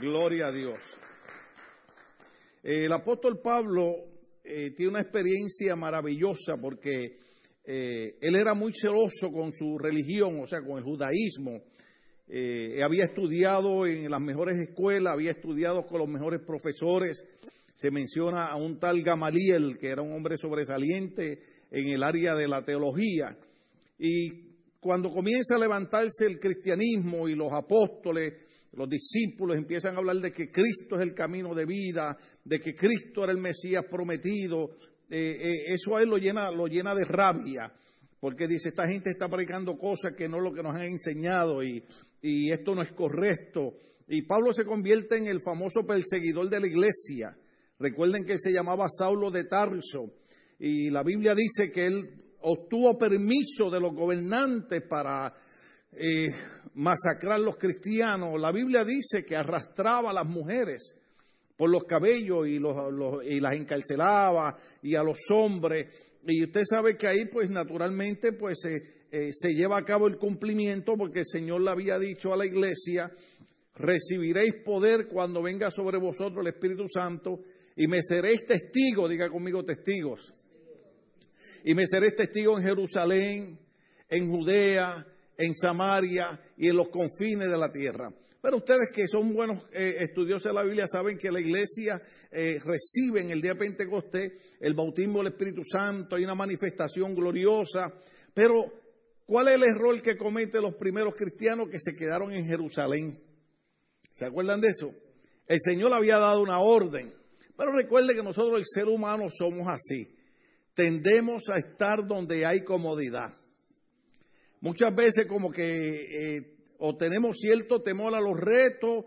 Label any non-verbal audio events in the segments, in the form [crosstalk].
Gloria a Dios. El apóstol Pablo eh, tiene una experiencia maravillosa porque eh, él era muy celoso con su religión, o sea, con el judaísmo. Eh, había estudiado en las mejores escuelas, había estudiado con los mejores profesores. Se menciona a un tal Gamaliel, que era un hombre sobresaliente en el área de la teología. Y cuando comienza a levantarse el cristianismo y los apóstoles, los discípulos empiezan a hablar de que Cristo es el camino de vida, de que Cristo era el Mesías prometido, eh, eh, eso a él lo llena, de rabia, porque dice, esta gente está predicando cosas que no es lo que nos han enseñado y, y esto no es correcto. Y Pablo se convierte en el famoso perseguidor de la iglesia. Recuerden que él se llamaba Saulo de Tarso y la Biblia dice que él obtuvo permiso de los gobernantes para eh, masacrar los cristianos. La Biblia dice que arrastraba a las mujeres por los cabellos y, y las encarcelaba y a los hombres. Y usted sabe que ahí pues naturalmente pues eh, se lleva a cabo el cumplimiento porque el Señor le había dicho a la iglesia, recibiréis poder cuando venga sobre vosotros el Espíritu Santo y me seréis testigos, diga conmigo testigos. Y me seréis testigos en Jerusalén, en Judea, en Samaria y en los confines de la tierra. Pero ustedes que son buenos eh, estudiosos de la Biblia saben que la iglesia eh, recibe en el día de Pentecostés el bautismo del Espíritu Santo, hay una manifestación gloriosa. Pero, ¿cuál es el error que cometen los primeros cristianos que se quedaron en Jerusalén? ¿Se acuerdan de eso? El Señor había dado una orden. Pero recuerde que nosotros, el ser humano, somos así. Tendemos a estar donde hay comodidad. Muchas veces como que eh, o tenemos cierto temor a los retos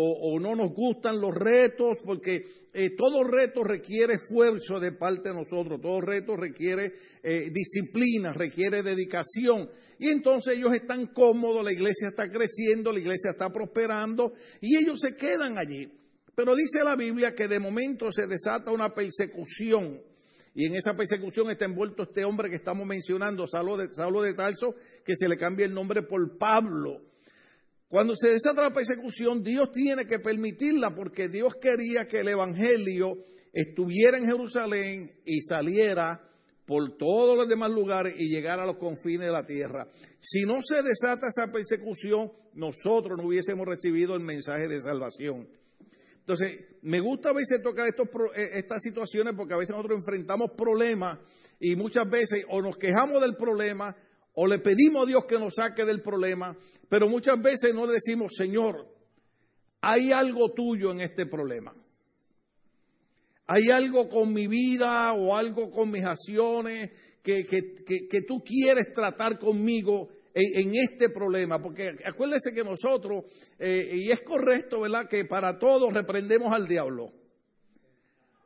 o, no nos gustan los retos, porque eh, todo reto requiere esfuerzo de parte de nosotros, todo reto requiere eh, disciplina, requiere dedicación. Y entonces ellos están cómodos, la iglesia está creciendo, la iglesia está prosperando y ellos se quedan allí. Pero dice la Biblia que de momento se desata una persecución y en esa persecución está envuelto este hombre que estamos mencionando, Saulo de, Saulo de Tarso, que se le cambia el nombre por Pablo. Cuando se desata la persecución, Dios tiene que permitirla porque Dios quería que el Evangelio estuviera en Jerusalén y saliera por todos los demás lugares y llegara a los confines de la tierra. Si no se desata esa persecución, nosotros no hubiésemos recibido el mensaje de salvación. Entonces, me gusta a veces tocar estos, eh, estas situaciones porque a veces nosotros enfrentamos problemas y muchas veces o nos quejamos del problema o le pedimos a Dios que nos saque del problema, pero muchas veces no le decimos, Señor, hay algo tuyo en este problema. Hay algo con mi vida o algo con mis acciones que, que tú quieres tratar conmigo en, este problema, porque acuérdese que nosotros, eh, y es correcto, ¿verdad?, que para todos reprendemos al diablo.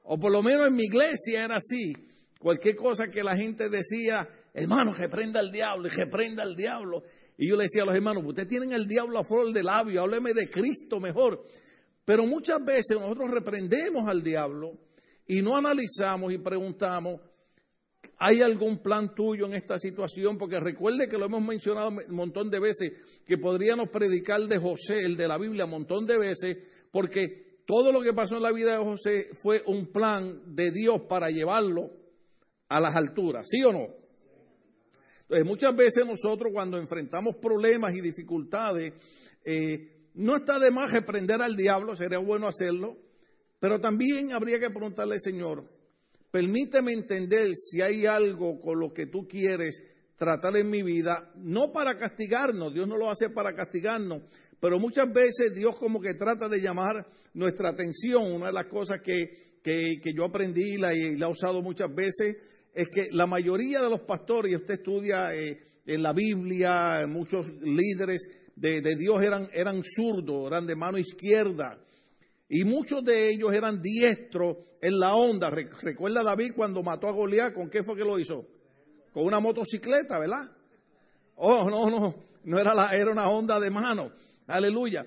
O por lo menos en mi iglesia era así. Cualquier cosa que la gente decía, hermano, reprenda al diablo, reprenda al diablo. Y yo le decía a los hermanos, ustedes tienen al diablo a flor de labio, hábleme de Cristo mejor. Pero muchas veces nosotros reprendemos al diablo y no analizamos y preguntamos, ¿Hay algún plan tuyo en esta situación? Porque recuerde que lo hemos mencionado un montón de veces, que podríamos predicar de José, el de la Biblia, un montón de veces, porque todo lo que pasó en la vida de José fue un plan de Dios para llevarlo a las alturas, ¿sí o no? Entonces, muchas veces nosotros cuando enfrentamos problemas y dificultades, eh, no está de más reprender al diablo, sería bueno hacerlo, pero también habría que preguntarle, Señor, Permíteme entender si hay algo con lo que tú quieres tratar en mi vida, no para castigarnos, Dios no lo hace para castigarnos, pero muchas veces Dios como que trata de llamar nuestra atención. Una de las cosas que, que, yo aprendí y la, he usado muchas veces es que la mayoría de los pastores, y usted estudia eh, en la Biblia, muchos líderes de, de Dios eran, eran zurdos, eran de mano izquierda. Y muchos de ellos eran diestros en la onda. Recuerda David cuando mató a Goliat, ¿con qué fue que lo hizo? Con una motocicleta, ¿verdad? Oh, no, no, no era, la, era una onda de mano. Aleluya.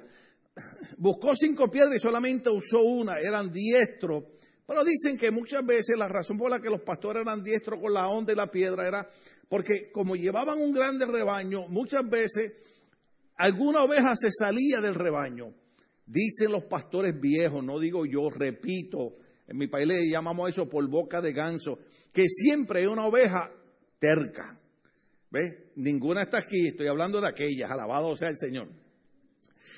Buscó cinco piedras y solamente usó una, eran diestros. Pero dicen que muchas veces la razón por la que los pastores eran diestros con la onda y la piedra era porque como llevaban un grande rebaño, muchas veces alguna oveja se salía del rebaño Dicen los pastores viejos, no digo yo, repito, en mi país le llamamos eso por boca de ganso, que siempre hay una oveja terca. ¿Ves? Ninguna está aquí, estoy hablando de aquellas, alabado sea el Señor.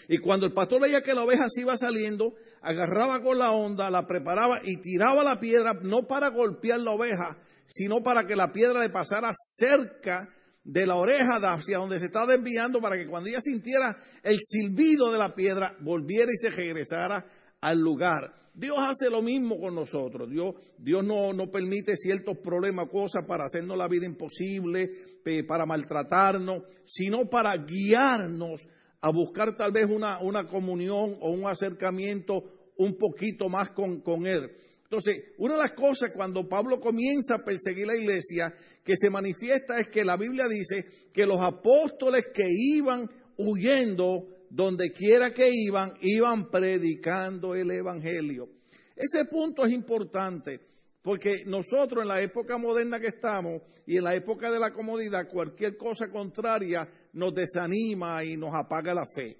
Y cuando el pastor veía que la oveja se iba saliendo, agarraba con la onda, la preparaba y tiraba la piedra, no para golpear la oveja, sino para que la piedra le pasara cerca de la oreja hacia donde se estaba desviando, para que cuando ella sintiera el silbido de la piedra, volviera y se regresara al lugar. Dios hace lo mismo con nosotros. Dios, Dios no, no permite ciertos problemas, cosas para hacernos la vida imposible, para maltratarnos, sino para guiarnos a buscar tal vez una, una comunión o un acercamiento un poquito más con, con Él. Entonces, una de las cosas cuando Pablo comienza a perseguir la iglesia que se manifiesta es que la Biblia dice que los apóstoles que iban huyendo donde quiera que iban, iban predicando el Evangelio. Ese punto es importante porque nosotros en la época moderna que estamos y en la época de la comodidad, cualquier cosa contraria nos desanima y nos apaga la fe.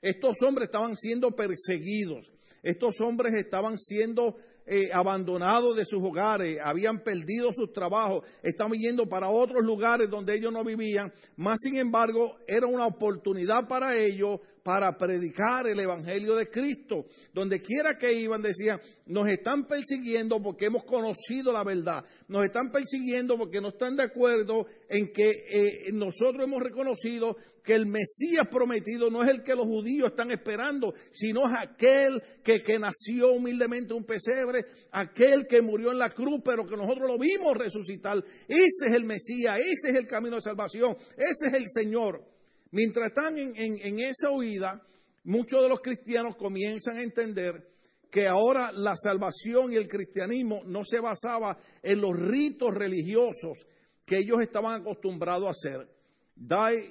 Estos hombres estaban siendo perseguidos, estos hombres estaban siendo eh, abandonados de sus hogares, habían perdido sus trabajos, estaban yendo para otros lugares donde ellos no vivían, más sin embargo era una oportunidad para ellos para predicar el Evangelio de Cristo. Donde quiera que iban decían, nos están persiguiendo porque hemos conocido la verdad, nos están persiguiendo porque no están de acuerdo en que eh, nosotros hemos reconocido que el Mesías prometido no es el que los judíos están esperando, sino es aquel que, que nació humildemente en un pesebre, aquel que murió en la cruz, pero que nosotros lo vimos resucitar. Ese es el Mesías, ese es el camino de salvación, ese es el Señor. Mientras están en, esa huida, muchos de los cristianos comienzan a entender que ahora la salvación y el cristianismo no se basaba en los ritos religiosos que ellos estaban acostumbrados a hacer.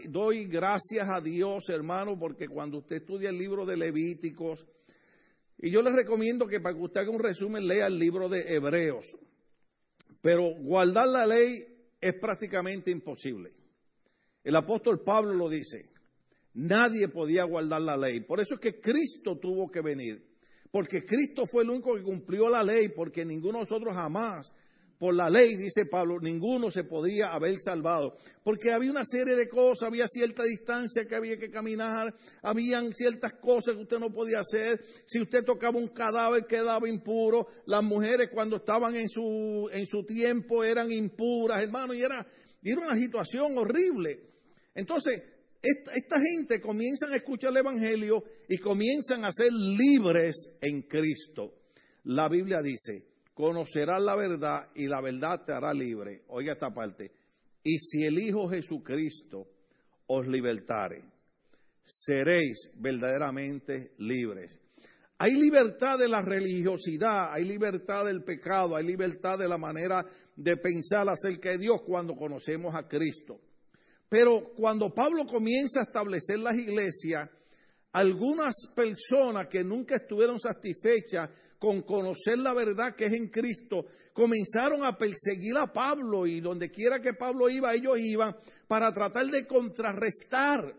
doy gracias a Dios, hermano, porque cuando usted estudia el libro de Levíticos, y yo les recomiendo que para que usted haga un resumen, lea el libro de Hebreos. Pero guardar la ley es prácticamente imposible. El apóstol Pablo lo dice. Nadie podía guardar la ley. Por eso es que Cristo tuvo que venir. Porque Cristo fue el único que cumplió la ley, porque ninguno de nosotros jamás, por la ley, dice Pablo, ninguno se podía haber salvado. Porque había una serie de cosas, había cierta distancia que había que caminar, habían ciertas cosas que usted no podía hacer. Si usted tocaba un cadáver quedaba impuro. Las mujeres cuando estaban en su, en su tiempo eran impuras, hermano, y era, y era una situación horrible. Entonces, esta, gente comienzan a escuchar el Evangelio y comienzan a ser libres en Cristo. La Biblia dice, conocerás la verdad y la verdad te hará libre. Oiga esta parte. Y si el Hijo Jesucristo os libertare, seréis verdaderamente libres. Hay libertad de la religiosidad, hay libertad del pecado, hay libertad de la manera de pensar acerca de Dios cuando conocemos a Cristo. Pero cuando Pablo comienza a establecer las iglesias, algunas personas que nunca estuvieron satisfechas con conocer la verdad que es en Cristo, comenzaron a perseguir a Pablo y donde quiera que Pablo iba, ellos iban para tratar de contrarrestar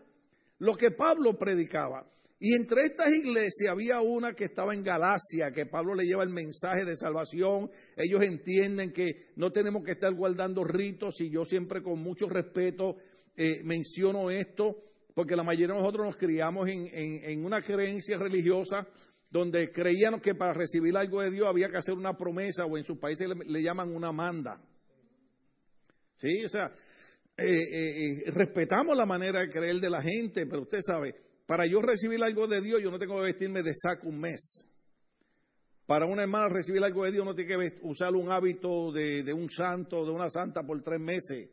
lo que Pablo predicaba. Y entre estas iglesias había una que estaba en Galacia, que Pablo le lleva el mensaje de salvación. Ellos entienden que no tenemos que estar guardando ritos y yo siempre con mucho respeto eh, menciono esto porque la mayoría de nosotros nos criamos en, una creencia religiosa donde creíamos que para recibir algo de Dios había que hacer una promesa o en sus países le, llaman una manda. Sí, o sea, eh, eh, respetamos la manera de creer de la gente, pero usted sabe, para yo recibir algo de Dios yo no tengo que vestirme de saco un mes. Para una hermana recibir algo de Dios no tiene que usar un hábito de, de un santo, de una santa por tres meses.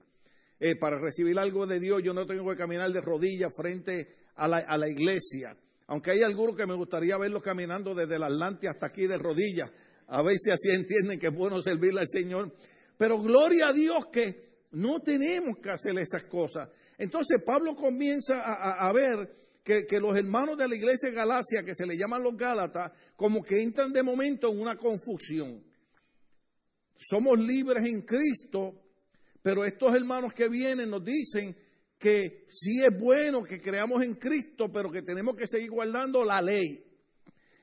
Eh, para recibir algo de Dios yo no tengo que caminar de rodillas frente a la, iglesia. Aunque hay algunos que me gustaría verlos caminando desde el Atlante hasta aquí de rodillas. A ver si así [laughs] entienden que es bueno servirle al Señor. Pero gloria a Dios que no tenemos que hacer esas cosas. Entonces Pablo comienza a, ver que, que, los hermanos de la iglesia de Galacia, que se le llaman los Gálatas, como que entran de momento en una confusión. Somos libres en Cristo, pero estos hermanos que vienen nos dicen que sí es bueno que creamos en Cristo, pero que tenemos que seguir guardando la ley.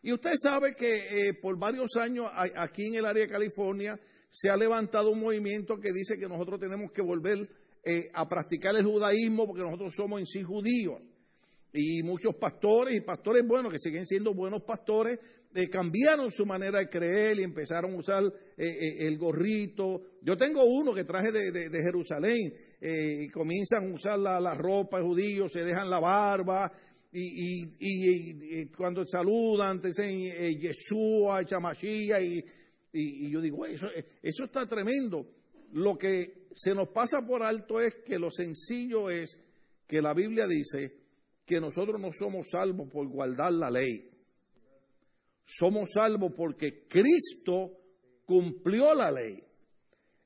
Y usted sabe que eh, por varios años aquí en el área de California se ha levantado un movimiento que dice que nosotros tenemos que volver eh, a practicar el judaísmo porque nosotros somos en sí judíos. Y muchos pastores y pastores buenos, que siguen siendo buenos pastores, eh, cambiaron su manera de creer y empezaron a usar el gorrito. Yo tengo uno que traje de, Jerusalén y comienzan a usar la, la ropa de judíos, se dejan la barba, y, y, cuando saludan, te dicen eh, Yeshua, Chamashia, y, y, yo digo, eso, eso está tremendo. Lo que se nos pasa por alto es que lo sencillo es que la Biblia dice que nosotros no somos salvos por guardar la ley. Somos salvos porque Cristo cumplió la ley.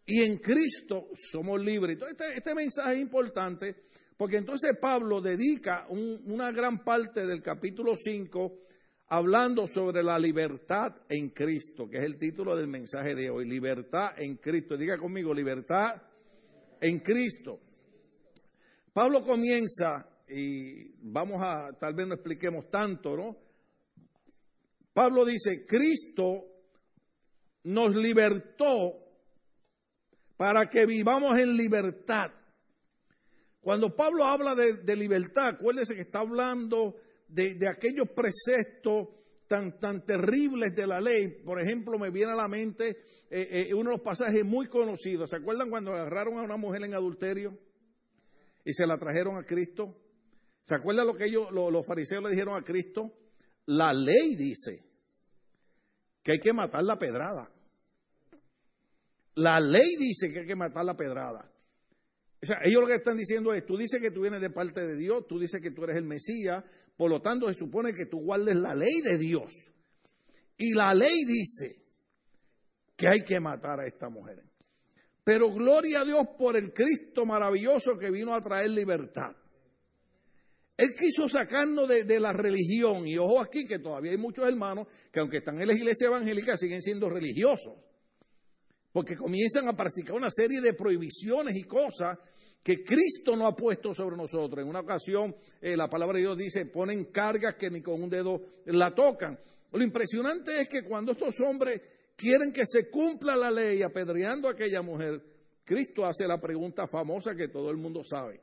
Y en Cristo somos libres. Entonces, este, este mensaje es importante porque entonces Pablo dedica una gran parte del capítulo 5 hablando sobre la libertad en Cristo, que es el título del mensaje de hoy, libertad en Cristo. Diga conmigo, libertad en Cristo. Pablo comienza, y vamos a, tal vez no expliquemos tanto, ¿no? Pablo dice, Cristo nos libertó para que vivamos en libertad. Cuando Pablo habla de, libertad, acuérdese que está hablando de, aquellos preceptos tan, tan terribles de la ley. Por ejemplo, me viene a la mente eh, eh, uno de los pasajes muy conocidos. ¿Se acuerdan cuando agarraron a una mujer en adulterio y se la trajeron a Cristo? ¿Se acuerdan lo que ellos, los fariseos le dijeron a Cristo? La ley dice que hay que matar la pedrada. La ley dice que hay que matar la pedrada. O sea, ellos lo que están diciendo es, tú dices que tú vienes de parte de Dios, tú dices que tú eres el Mesías, por lo tanto se supone que tú guardes la ley de Dios. Y la ley dice que hay que matar a esta mujer. Pero gloria a Dios por el Cristo maravilloso que vino a traer libertad. Él quiso sacarnos de, la religión. Y ojo aquí que todavía hay muchos hermanos que aunque están en la iglesia evangélica siguen siendo religiosos. Porque comienzan a practicar una serie de prohibiciones y cosas que Cristo no ha puesto sobre nosotros. En una ocasión, eh, la palabra de Dios dice, ponen cargas que ni con un dedo la tocan. Lo impresionante es que cuando estos hombres quieren que se cumpla la ley apedreando a aquella mujer, Cristo hace la pregunta famosa que todo el mundo sabe.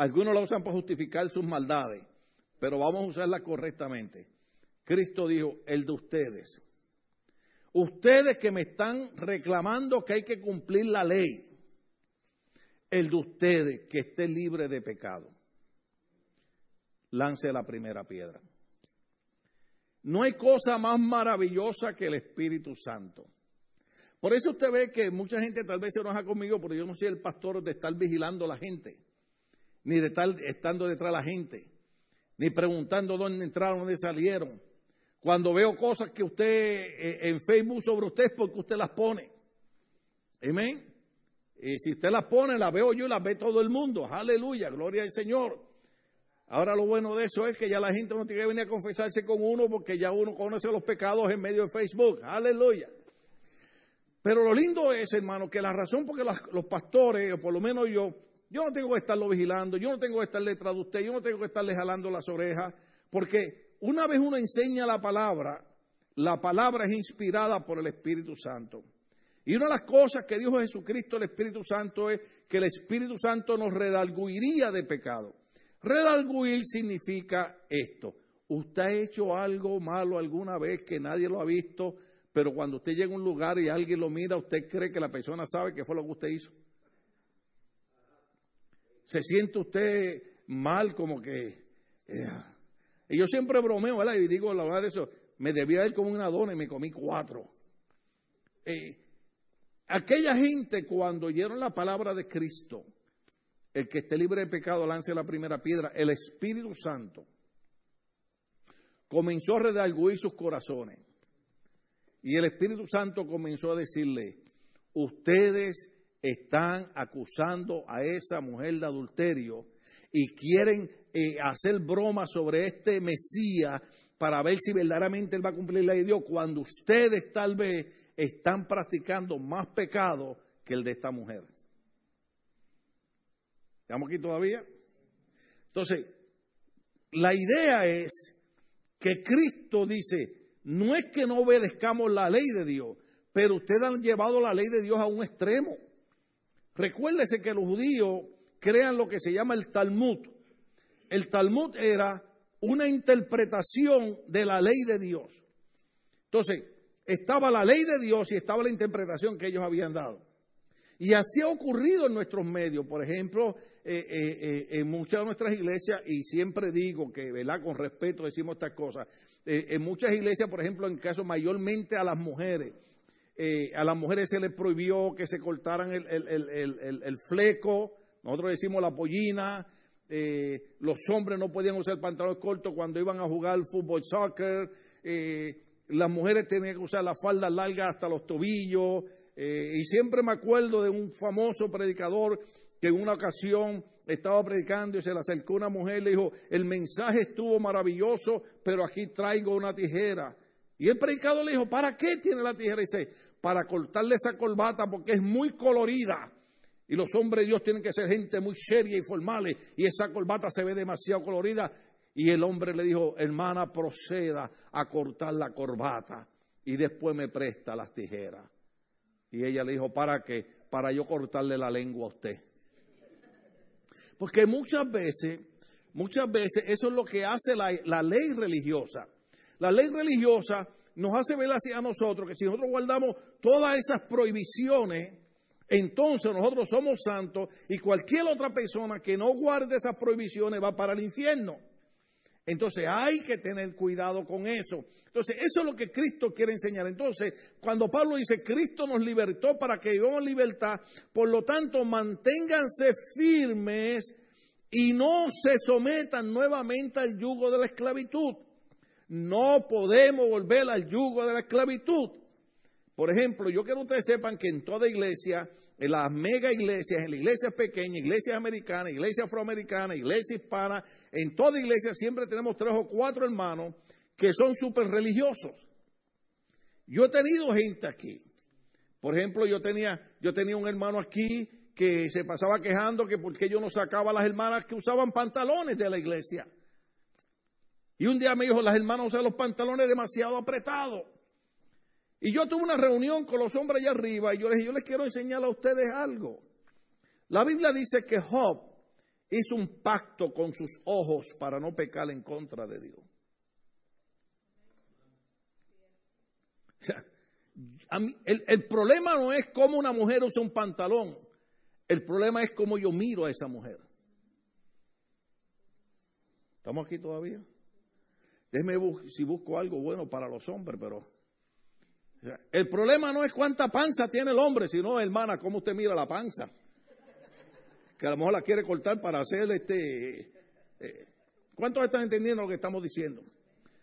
Algunos la usan para justificar sus maldades, pero vamos a usarla correctamente. Cristo dijo, el de ustedes. Ustedes que me están reclamando que hay que cumplir la ley el de ustedes que esté libre de pecado, lance la primera piedra. No hay cosa más maravillosa que el Espíritu Santo. Por eso usted ve que mucha gente tal vez se enoja conmigo, porque yo no soy el pastor de estar vigilando a la gente, ni de estar estando detrás de la gente, ni preguntando dónde entraron, dónde salieron. Cuando veo cosas que usted eh, en Facebook sobre usted es porque usted las pone. Amén. Y si usted las pone, las veo yo y las ve todo el mundo. Aleluya, gloria al Señor. Ahora lo bueno de eso es que ya la gente no tiene que venir a confesarse con uno porque ya uno conoce los pecados en medio de Facebook. Aleluya. Pero lo lindo es, hermano, que la razón por que los pastores, o por lo menos yo, yo no tengo que estarlo vigilando, yo no tengo que estar detrás de usted, yo no tengo que estarle jalando las orejas, porque una vez uno enseña la palabra, la palabra es inspirada por el Espíritu Santo. Y una de las cosas que dijo Jesucristo el Espíritu Santo es que el Espíritu Santo nos redalguiría de pecado. Redalguir significa esto. Usted ha hecho algo malo alguna vez que nadie lo ha visto, pero cuando usted llega a un lugar y alguien lo mira, usted cree que la persona sabe qué fue lo que usted hizo. Se siente usted mal como que... Eh, y yo siempre bromeo, ¿verdad? Y digo la verdad de eso, me debía ir como una dona y me comí cuatro. Eh, Aquella gente cuando oyeron la palabra de Cristo, el que esté libre de pecado lance la primera piedra, el Espíritu Santo comenzó a redarguir sus corazones. Y el Espíritu Santo comenzó a decirle, ustedes están acusando a esa mujer de adulterio y quieren eh, hacer broma sobre este Mesías para ver si verdaderamente él va a cumplir la ley de Dios, cuando ustedes tal vez están practicando más pecado que el de esta mujer. ¿Estamos aquí todavía? Entonces, la idea es que Cristo dice, no es que no obedezcamos la ley de Dios, pero ustedes han llevado la ley de Dios a un extremo. Recuérdese que los judíos crean lo que se llama el Talmud. El Talmud era una interpretación de la ley de Dios. Entonces, estaba la ley de Dios y estaba la interpretación que ellos habían dado. Y así ha ocurrido en nuestros medios. Por ejemplo, eh, eh, eh, en muchas de nuestras iglesias, y siempre digo que, ¿verdad? Con respeto decimos estas cosas. en muchas iglesias, por ejemplo, en caso mayormente a las mujeres, a las mujeres se les prohibió que se cortaran el, fleco, nosotros decimos la pollina, los hombres no podían usar pantalones cortos cuando iban a jugar fútbol, soccer, las mujeres tenían que usar la falda larga hasta los tobillos, y siempre me acuerdo de un famoso predicador que en una ocasión estaba predicando y se le acercó una mujer y le dijo, el mensaje estuvo maravilloso, pero aquí traigo una tijera. Y el predicador le dijo, ¿para qué tiene la tijera? Y dice, para cortarle esa corbata porque es muy colorida. Y los hombres de Dios tienen que ser gente muy seria y formales. Y esa corbata se ve demasiado colorida. Y el hombre le dijo, hermana, proceda a cortar la corbata. Y después me presta las tijeras. Y ella le dijo, ¿para qué? Para yo cortarle la lengua a usted. Porque muchas veces, muchas veces eso es lo que hace la, ley religiosa. La ley religiosa nos hace ver así a nosotros que si nosotros guardamos todas esas prohibiciones, entonces nosotros somos santos y cualquier otra persona que no guarde esas prohibiciones va para el infierno. Entonces hay que tener cuidado con eso. Entonces eso es lo que Cristo quiere enseñar. Entonces cuando Pablo dice Cristo nos libertó para que vivamos libertad, por lo tanto manténganse firmes y no se sometan nuevamente al yugo de la esclavitud. No podemos volver al yugo de la esclavitud. Por ejemplo, yo quiero que ustedes sepan que en toda iglesia en las mega iglesias, en las iglesias pequeñas, iglesias americanas, iglesias afroamericanas, iglesias hispanas, en toda iglesia siempre tenemos tres o cuatro hermanos que son súper religiosos. Yo he tenido gente aquí. Por ejemplo, yo tenía, yo tenía un hermano aquí que se pasaba quejando que porque yo no sacaba a las hermanas que usaban pantalones de la iglesia. Y un día me dijo, las hermanas usan los pantalones demasiado apretados. Y yo tuve una reunión con los hombres allá arriba y yo les dije, yo les quiero enseñar a ustedes algo. La Biblia dice que Job hizo un pacto con sus ojos para no pecar en contra de Dios. el, el problema no es cómo una mujer usa un pantalón, el problema es cómo yo miro a esa mujer. ¿Estamos aquí todavía? Déjeme si busco algo bueno para los hombres, pero el problema no es cuánta panza tiene el hombre, sino, hermana, cómo usted mira la panza. Que a lo mejor la quiere cortar para hacer este... Eh, ¿Cuántos están entendiendo lo que estamos diciendo?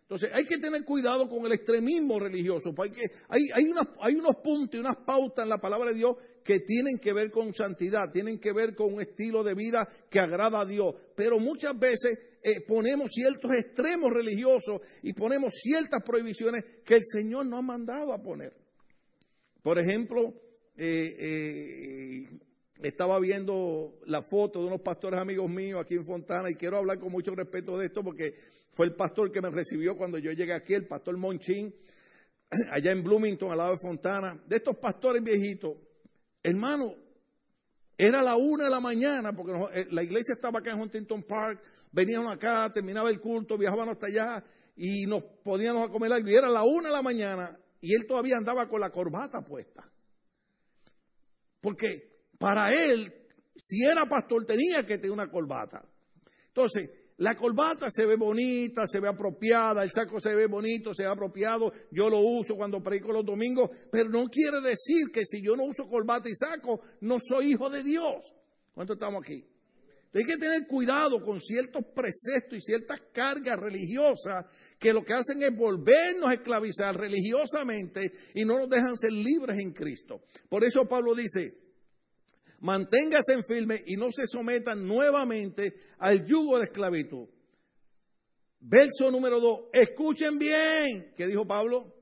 Entonces, hay que tener cuidado con el extremismo religioso. Porque hay, hay, hay unos puntos y unas pautas en la palabra de Dios que tienen que ver con santidad, tienen que ver con un estilo de vida que agrada a Dios. Pero muchas veces eh, ponemos ciertos extremos religiosos y ponemos ciertas prohibiciones que el Señor no ha mandado a poner. Por ejemplo, eh, eh, estaba viendo la foto de unos pastores amigos míos aquí en Fontana y quiero hablar con mucho respeto de esto porque fue el pastor que me recibió cuando yo llegué aquí, el pastor Monchín, [clears throat] allá en Bloomington, al lado de Fontana. De estos pastores viejitos, hermano, era la una de la mañana, porque la iglesia estaba acá en Huntington Park, veníamos acá, terminaba el culto, viajábamos hasta allá y nos poníamos a comer algo. Y era la una de la mañana y él todavía andaba con la corbata puesta. Porque para él, si era pastor, tenía que tener una corbata. Entonces, la corbata se ve bonita, se ve apropiada, el saco se ve bonito, se ve apropiado, yo lo uso cuando predico los domingos, pero no quiere decir que si yo no uso corbata y saco, no soy hijo de Dios. ¿Cuánto estamos aquí? Hay que tener cuidado con ciertos preceptos y ciertas cargas religiosas que lo que hacen es volvernos a esclavizar religiosamente y no nos dejan ser libres en Cristo. Por eso Pablo dice, manténgase en firme y no se sometan nuevamente al yugo de esclavitud. Verso número dos, escuchen bien, ¿qué dijo Pablo?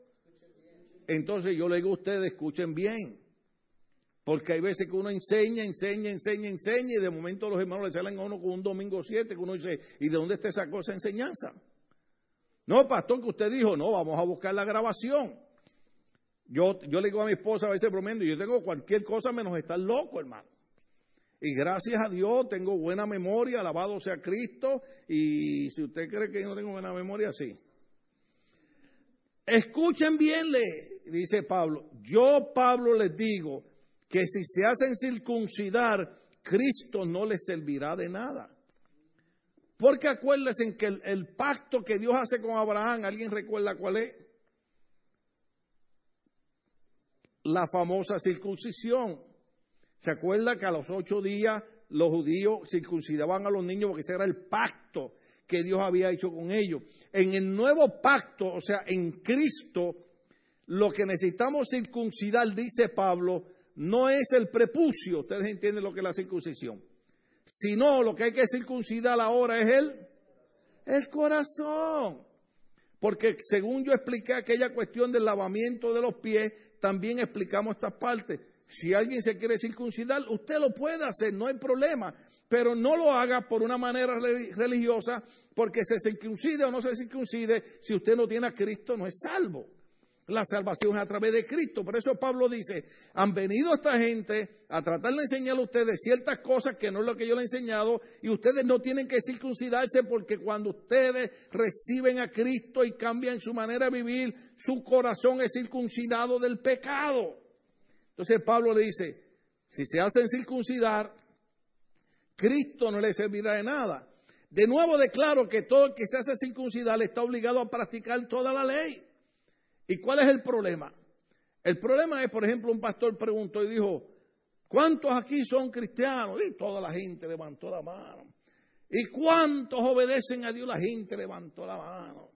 Entonces yo le digo a ustedes, escuchen bien. Porque hay veces que uno enseña, enseña, enseña, enseña y de momento los hermanos le salen a uno con un domingo siete que uno dice, ¿y de dónde está esa cosa enseñanza? No, pastor, que usted dijo, no, vamos a buscar la grabación. Yo, yo le digo a mi esposa a veces bromeando, yo tengo cualquier cosa menos estar loco, hermano. Y gracias a Dios tengo buena memoria, alabado sea Cristo. Y si usted cree que yo no tengo buena memoria, sí. Escuchen bien, le dice Pablo. Yo, Pablo, les digo que si se hacen circuncidar, Cristo no les servirá de nada. Porque acuérdense que el, el pacto que Dios hace con Abraham, ¿alguien recuerda cuál es? La famosa circuncisión. ¿Se acuerda que a los ocho días los judíos circuncidaban a los niños porque ese era el pacto que Dios había hecho con ellos? En el nuevo pacto, o sea, en Cristo, lo que necesitamos circuncidar, dice Pablo, no es el prepucio, ustedes entienden lo que es la circuncisión, sino lo que hay que circuncidar ahora es el, el corazón. Porque según yo expliqué aquella cuestión del lavamiento de los pies, también explicamos estas partes. Si alguien se quiere circuncidar, usted lo puede hacer, no hay problema, pero no lo haga por una manera religiosa, porque se circuncide o no se circuncide, si usted no tiene a Cristo, no es salvo. La salvación es a través de Cristo. Por eso Pablo dice, han venido esta gente a tratar de enseñar a ustedes ciertas cosas que no es lo que yo le he enseñado y ustedes no tienen que circuncidarse porque cuando ustedes reciben a Cristo y cambian su manera de vivir, su corazón es circuncidado del pecado. Entonces Pablo le dice, si se hacen circuncidar, Cristo no le servirá de nada. De nuevo declaro que todo el que se hace circuncidar está obligado a practicar toda la ley. ¿Y cuál es el problema? El problema es, por ejemplo, un pastor preguntó y dijo, ¿cuántos aquí son cristianos? Y toda la gente levantó la mano. ¿Y cuántos obedecen a Dios? La gente levantó la mano.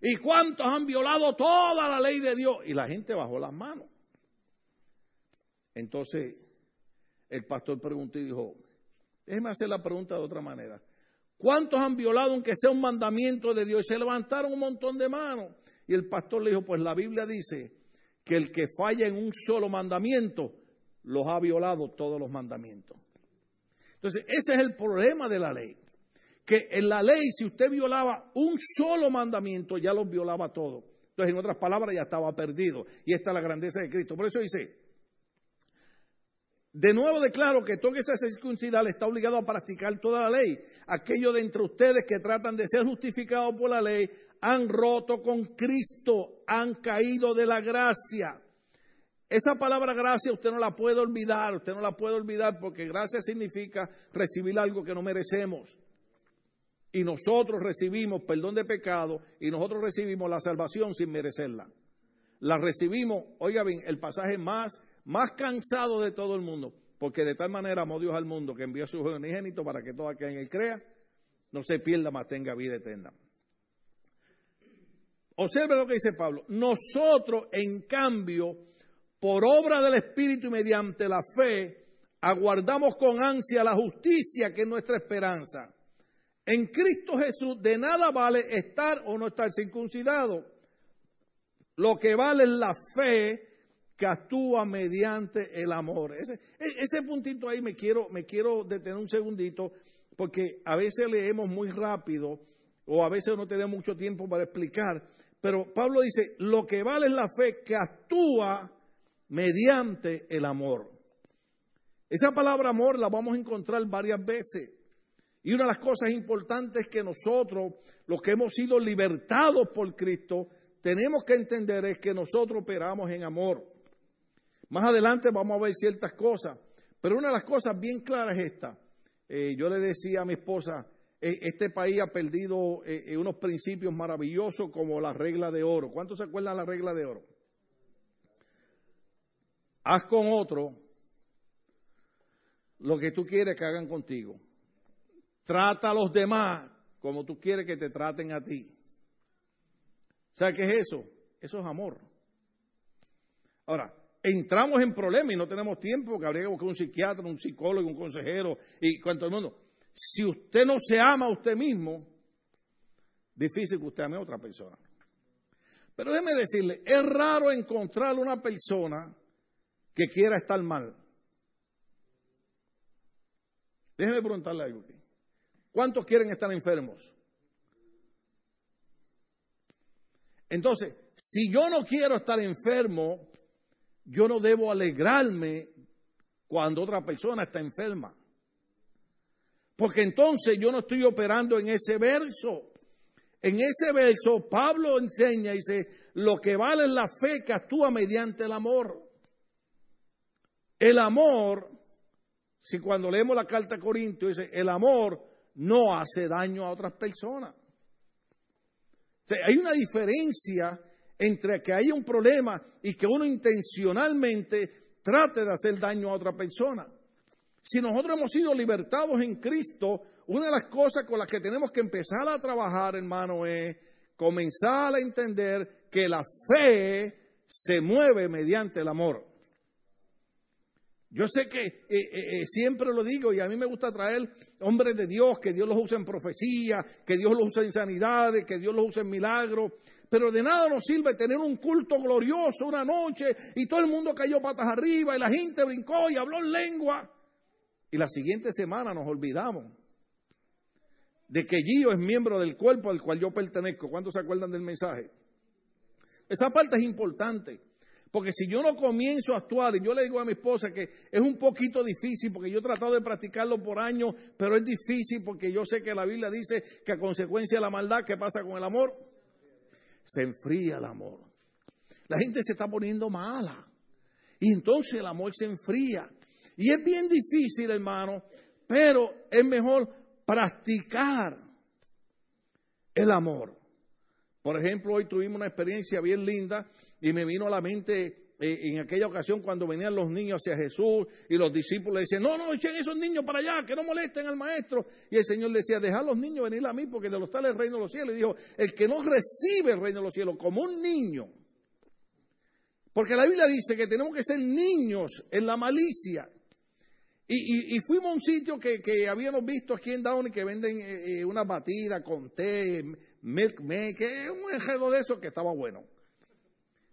¿Y cuántos han violado toda la ley de Dios? Y la gente bajó las manos. Entonces, el pastor preguntó y dijo, déjeme hacer la pregunta de otra manera. ¿Cuántos han violado aunque sea un mandamiento de Dios? Y se levantaron un montón de manos. Y el pastor le dijo, pues la Biblia dice que el que falla en un solo mandamiento, los ha violado todos los mandamientos. Entonces, ese es el problema de la ley. Que en la ley, si usted violaba un solo mandamiento, ya los violaba todos. Entonces, en otras palabras, ya estaba perdido. Y esta es la grandeza de Cristo. Por eso dice, de nuevo declaro que todo ese circuncidal está obligado a practicar toda la ley. Aquellos de entre ustedes que tratan de ser justificados por la ley han roto con Cristo, han caído de la gracia. Esa palabra gracia usted no la puede olvidar, usted no la puede olvidar porque gracia significa recibir algo que no merecemos. Y nosotros recibimos perdón de pecado y nosotros recibimos la salvación sin merecerla. La recibimos, oiga bien, el pasaje más, más cansado de todo el mundo, porque de tal manera amó Dios al mundo que envió a su unigénito para que todo aquel en él crea no se pierda, más tenga vida eterna. Observe lo que dice Pablo. Nosotros, en cambio, por obra del Espíritu y mediante la fe, aguardamos con ansia la justicia que es nuestra esperanza. En Cristo Jesús de nada vale estar o no estar circuncidado. Lo que vale es la fe que actúa mediante el amor. Ese, ese puntito ahí me quiero, me quiero detener un segundito, porque a veces leemos muy rápido o a veces no tenemos mucho tiempo para explicar. Pero Pablo dice, lo que vale es la fe que actúa mediante el amor. Esa palabra amor la vamos a encontrar varias veces. Y una de las cosas importantes que nosotros, los que hemos sido libertados por Cristo, tenemos que entender es que nosotros operamos en amor. Más adelante vamos a ver ciertas cosas, pero una de las cosas bien claras es esta. Eh, yo le decía a mi esposa, este país ha perdido eh, eh, unos principios maravillosos como la regla de oro. ¿Cuántos se acuerdan de la regla de oro? Haz con otro lo que tú quieres que hagan contigo. Trata a los demás como tú quieres que te traten a ti. ¿Sabes qué es eso? Eso es amor. Ahora, entramos en problemas y no tenemos tiempo, que habría que buscar un psiquiatra, un psicólogo, un consejero y cuanto el mundo. Si usted no se ama a usted mismo, difícil que usted ame a otra persona. Pero déjeme decirle, es raro encontrar una persona que quiera estar mal. Déjeme preguntarle algo aquí. ¿Cuántos quieren estar enfermos? Entonces, si yo no quiero estar enfermo, yo no debo alegrarme cuando otra persona está enferma. Porque entonces yo no estoy operando en ese verso. En ese verso Pablo enseña y dice, lo que vale es la fe que actúa mediante el amor. El amor, si cuando leemos la carta a Corintios dice, el amor no hace daño a otras personas. hay una diferencia entre que haya un problema y que uno intencionalmente trate de hacer daño a otra persona. Si nosotros hemos sido libertados en Cristo, una de las cosas con las que tenemos que empezar a trabajar, hermano, es comenzar a entender que la fe se mueve mediante el amor. Yo sé que eh, eh, eh, siempre lo digo y a mí me gusta traer hombres de Dios, que Dios los usa en profecía, que Dios los usa en sanidades, que Dios los usa en milagros. Pero de nada nos sirve tener un culto glorioso una noche y todo el mundo cayó patas arriba y la gente brincó y habló en lengua. Y la siguiente semana nos olvidamos de que Gio es miembro del cuerpo al cual yo pertenezco. ¿Cuántos se acuerdan del mensaje? Esa parte es importante. Porque si yo no comienzo a actuar, y yo le digo a mi esposa que es un poquito difícil, porque yo he tratado de practicarlo por años, pero es difícil porque yo sé que la Biblia dice que a consecuencia de la maldad, ¿qué pasa con el amor? Se enfría el amor. La gente se está poniendo mala. Y entonces el amor se enfría. Y es bien difícil, hermano, pero es mejor practicar el amor. Por ejemplo, hoy tuvimos una experiencia bien linda y me vino a la mente eh, en aquella ocasión cuando venían los niños hacia Jesús y los discípulos decían, no, no, echen esos niños para allá, que no molesten al maestro. Y el Señor decía, dejad los niños venir a mí porque de los tales el reino de los cielos. Y dijo, el que no recibe el reino de los cielos como un niño, porque la Biblia dice que tenemos que ser niños en la malicia. Y, fuimos a un sitio que, habíamos visto aquí en Downey que venden eh, eh, una batida con té, milk me, que es un enredo de eso que estaba bueno.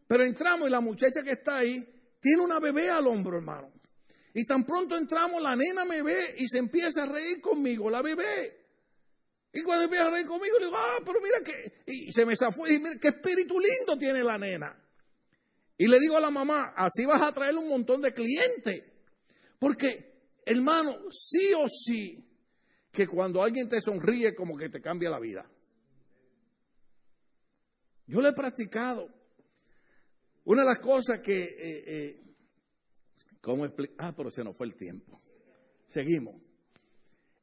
Pero entramos y la muchacha que está ahí tiene una bebé al hombro, hermano. Y tan pronto entramos, la nena me ve y se empieza a reír conmigo, la bebé. Y cuando empieza a reír conmigo, le digo, ah, pero mira que. Y se me zafó y mira qué espíritu lindo tiene la nena. Y le digo a la mamá, así vas a traer un montón de clientes. Porque Hermano, sí o sí, que cuando alguien te sonríe como que te cambia la vida. Yo lo he practicado. Una de las cosas que, eh, eh, ¿cómo explicar? Ah, pero se nos fue el tiempo. Seguimos.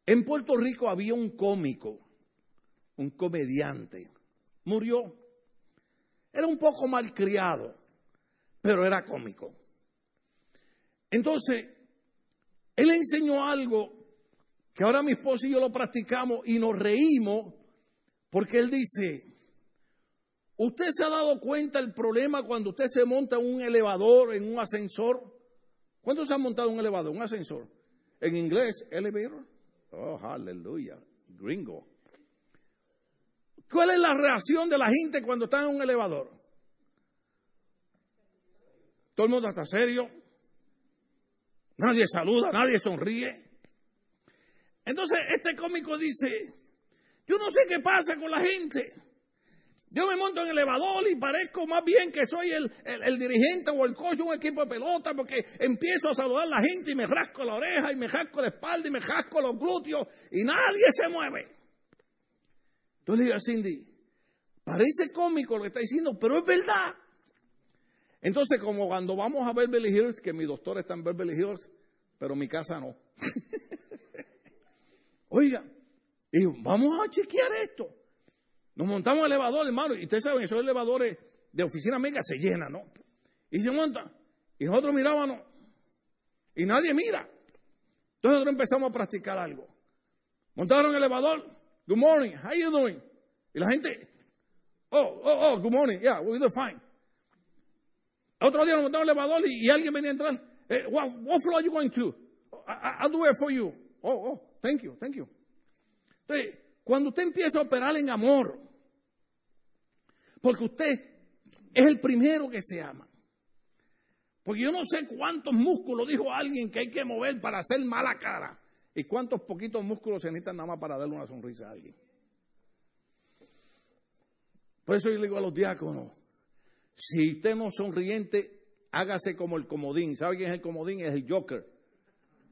En Puerto Rico había un cómico, un comediante. Murió. Era un poco malcriado, pero era cómico. Entonces, él enseñó algo que ahora mi esposa y yo lo practicamos y nos reímos porque él dice, ¿usted se ha dado cuenta del problema cuando usted se monta en un elevador, en un ascensor? ¿Cuándo se ha montado un elevador, un ascensor? En inglés, elevator. Oh, aleluya, gringo. ¿Cuál es la reacción de la gente cuando está en un elevador? Todo el mundo está serio. Nadie saluda, nadie sonríe. Entonces este cómico dice, yo no sé qué pasa con la gente. Yo me monto en el elevador y parezco más bien que soy el, dirigente o el coach de un equipo de pelota porque empiezo a saludar a la gente y me rasco la oreja y me rasco la espalda y me rasco los glúteos y nadie se mueve. Entonces le digo a Cindy, parece cómico lo que está diciendo, pero es verdad. Entonces, como cuando vamos a Beverly Hills, que mi doctor está en Beverly Hills, pero mi casa no. [laughs] Oiga, y vamos a chequear esto. Nos montamos el elevador, hermano, y ustedes saben, esos elevadores de oficina mega se llenan, ¿no? Y se monta. Y nosotros mirábamos, y nadie mira. Entonces nosotros empezamos a practicar algo. Montaron el elevador, good morning, how you doing? Y la gente, oh, oh, oh, good morning, yeah, we're doing fine. Otro día nos montamos el elevador y, alguien venía a entrar. Eh, what, floor are you going to? I, will do it for you. Oh, oh, thank you, thank you. Entonces, cuando usted empieza a operar en amor, porque usted es el primero que se ama. Porque yo no sé cuántos músculos dijo alguien que hay que mover para hacer mala cara. Y cuántos poquitos músculos se necesitan nada más para darle una sonrisa a alguien. Por eso yo le digo a los diáconos, si usted no sonriente, hágase como el comodín. ¿Sabe quién es el comodín? Es el Joker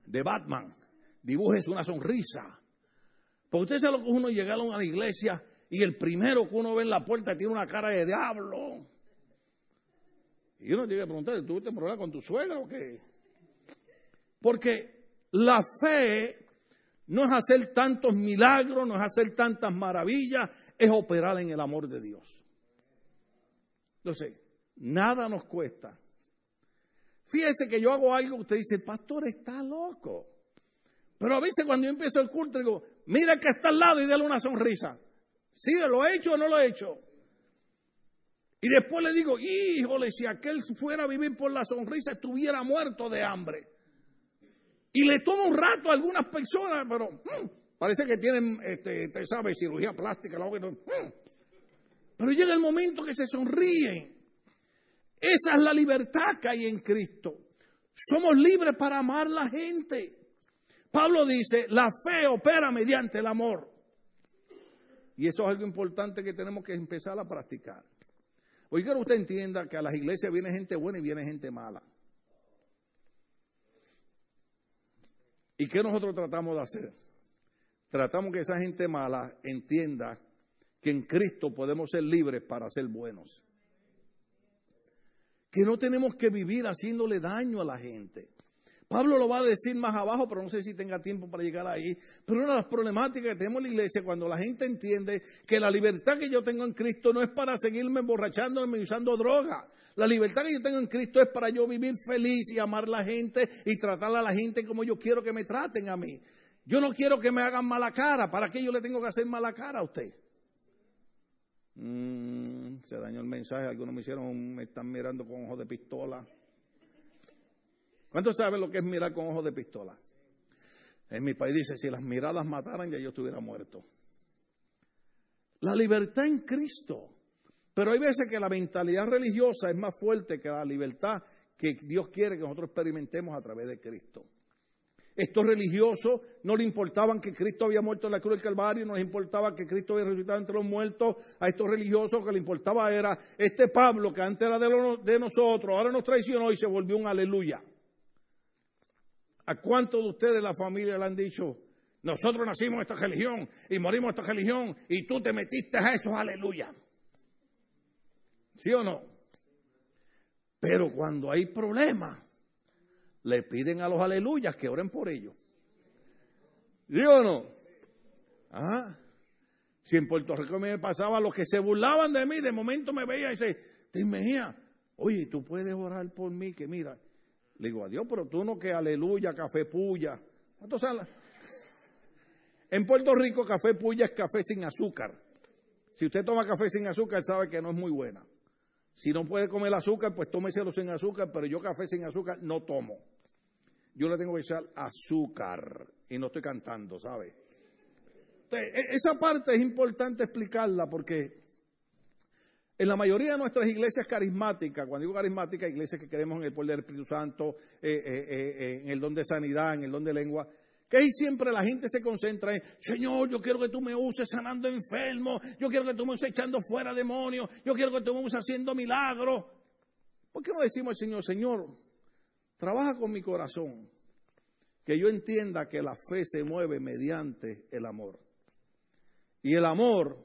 de Batman. Dibújese una sonrisa. Porque usted sabe lo que uno llega a la iglesia y el primero que uno ve en la puerta tiene una cara de diablo. Y uno tiene que preguntar, ¿tuviste problema con tu suegra o qué? Porque la fe no es hacer tantos milagros, no es hacer tantas maravillas, es operar en el amor de Dios. Entonces, nada nos cuesta. Fíjese que yo hago algo, usted dice, pastor, está loco. Pero a veces cuando yo empiezo el culto, digo, mira que está al lado y dale una sonrisa. ¿Sí lo he hecho o no lo he hecho? Y después le digo, híjole, si aquel fuera a vivir por la sonrisa, estuviera muerto de hambre. Y le toma un rato a algunas personas, pero mm, parece que tienen, este, usted sabe, cirugía plástica. La mm. Pero llega el momento que se sonríen. Esa es la libertad que hay en Cristo. Somos libres para amar a la gente. Pablo dice, la fe opera mediante el amor. Y eso es algo importante que tenemos que empezar a practicar. Hoy quiero que usted entienda que a las iglesias viene gente buena y viene gente mala. ¿Y qué nosotros tratamos de hacer? Tratamos que esa gente mala entienda que en Cristo podemos ser libres para ser buenos. Que no tenemos que vivir haciéndole daño a la gente. Pablo lo va a decir más abajo, pero no sé si tenga tiempo para llegar ahí. Pero una de las problemáticas que tenemos en la iglesia, cuando la gente entiende que la libertad que yo tengo en Cristo no es para seguirme emborrachándome y usando droga. La libertad que yo tengo en Cristo es para yo vivir feliz y amar a la gente y tratar a la gente como yo quiero que me traten a mí. Yo no quiero que me hagan mala cara. ¿Para qué yo le tengo que hacer mala cara a usted? Mm, se dañó el mensaje. Algunos me hicieron, me están mirando con ojos de pistola. ¿Cuántos saben lo que es mirar con ojos de pistola? En mi país dice, si las miradas mataran, ya yo estuviera muerto. La libertad en Cristo. Pero hay veces que la mentalidad religiosa es más fuerte que la libertad que Dios quiere que nosotros experimentemos a través de Cristo. Estos religiosos no le importaban que Cristo había muerto en la cruz del Calvario, no les importaba que Cristo había resucitado entre los muertos. A estos religiosos lo que le importaba era este Pablo que antes era de, nosotros, ahora nos traicionó y se volvió un aleluya. ¿A cuántos de ustedes de la familia le han dicho, nosotros nacimos en esta religión y morimos en esta religión y tú te metiste a eso, aleluya? ¿Sí o no? Pero cuando hay problemas, le piden a los aleluyas que oren por ellos. ¿Sí o no? ¿Ah? Si en Puerto Rico me pasaba, los que se burlaban de mí, de momento me veían y te imaginas, oye, tú puedes orar por mí, que mira, le digo, adiós, pero tú no que aleluya, café puya. [laughs] En Puerto Rico, café puya es café sin azúcar. Si usted toma café sin azúcar, sabe que no es muy buena. Si no puede comer azúcar, pues tómeselo sin azúcar, pero yo café sin azúcar no tomo. Yo le tengo que echar azúcar y no estoy cantando, ¿sabe? E, esa parte es importante explicarla porque en la mayoría de nuestras iglesias carismáticas, cuando digo carismáticas, iglesias que creemos en el poder del Espíritu Santo, eh, eh, eh, en el don de sanidad, en el don de lengua, que ahí siempre la gente se concentra en, Señor, yo quiero que tú me uses sanando enfermos, yo quiero que tú me uses echando fuera demonios, yo quiero que tú me uses haciendo milagros. ¿Por qué no decimos al Señor, Señor, trabaja con mi corazón, que yo entienda que la fe se mueve mediante el amor? Y el amor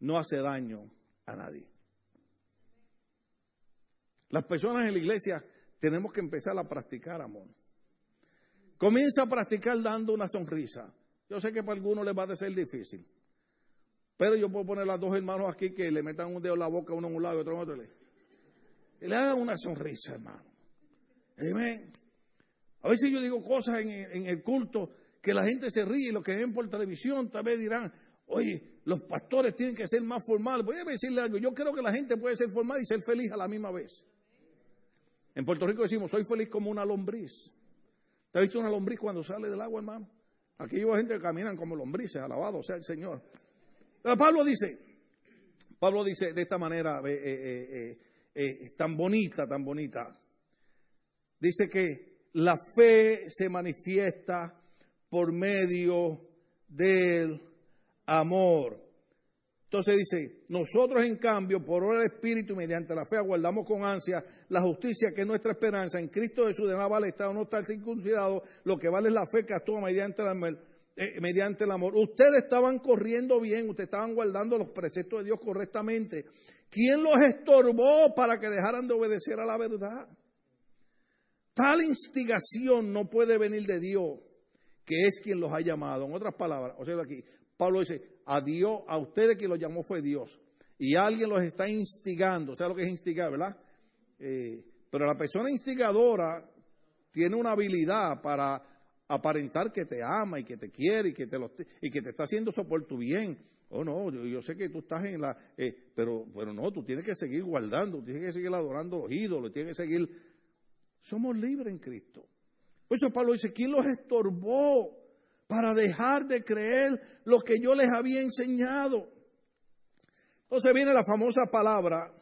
no hace daño, a nadie. Las personas en la iglesia tenemos que empezar a practicar amor. Comienza a practicar dando una sonrisa. Yo sé que para algunos les va a ser difícil. Pero yo puedo poner las dos hermanos aquí que le metan un dedo en la boca, uno en un lado y otro en otro. Y le hagan una sonrisa, hermano. Amén. A veces yo digo cosas en, el culto que la gente se ríe y lo que ven por televisión tal vez dirán, oye, los pastores tienen que ser más formales. Voy a decirle algo, yo creo que la gente puede ser formal y ser feliz a la misma vez. En Puerto Rico decimos, soy feliz como una lombriz. ¿Te has visto una lombriz cuando sale del agua, hermano? Aquí hay gente que caminan como lombrices, alabado sea el Señor. Pablo dice, Pablo dice de esta manera, eh, eh, eh, tan bonita, tan bonita. Dice que la fe se manifiesta por medio del amor. Entonces dice, nosotros en cambio, por obra del Espíritu mediante la fe, aguardamos con ansia la justicia que es nuestra esperanza. En Cristo Jesús de nada vale Estado no estar circuncidado, lo que vale es la fe que actúa mediante el, amor, eh, mediante el amor. Ustedes estaban corriendo bien, ustedes estaban guardando los preceptos de Dios correctamente. ¿Quién los estorbó para que dejaran de obedecer a la verdad? Tal instigación no puede venir de Dios, que es quien los ha llamado. En otras palabras, o sea, aquí, Pablo dice, a Dios, a ustedes quien los llamó fue Dios. Y alguien los está instigando, ¿sabes lo que es instigar, verdad? Eh, pero la persona instigadora tiene una habilidad para aparentar que te ama y que te quiere y que te, lo, y que te está haciendo eso por tu bien. Oh, no, yo, sé que tú estás en la... Eh, pero, pero no, tú tienes que seguir guardando, tienes que seguir adorando los ídolos, tienes que seguir... Somos libres en Cristo. Por eso Pablo dice, ¿quién los estorbó? para dejar de creer lo que yo les había enseñado. Entonces viene la famosa palabra,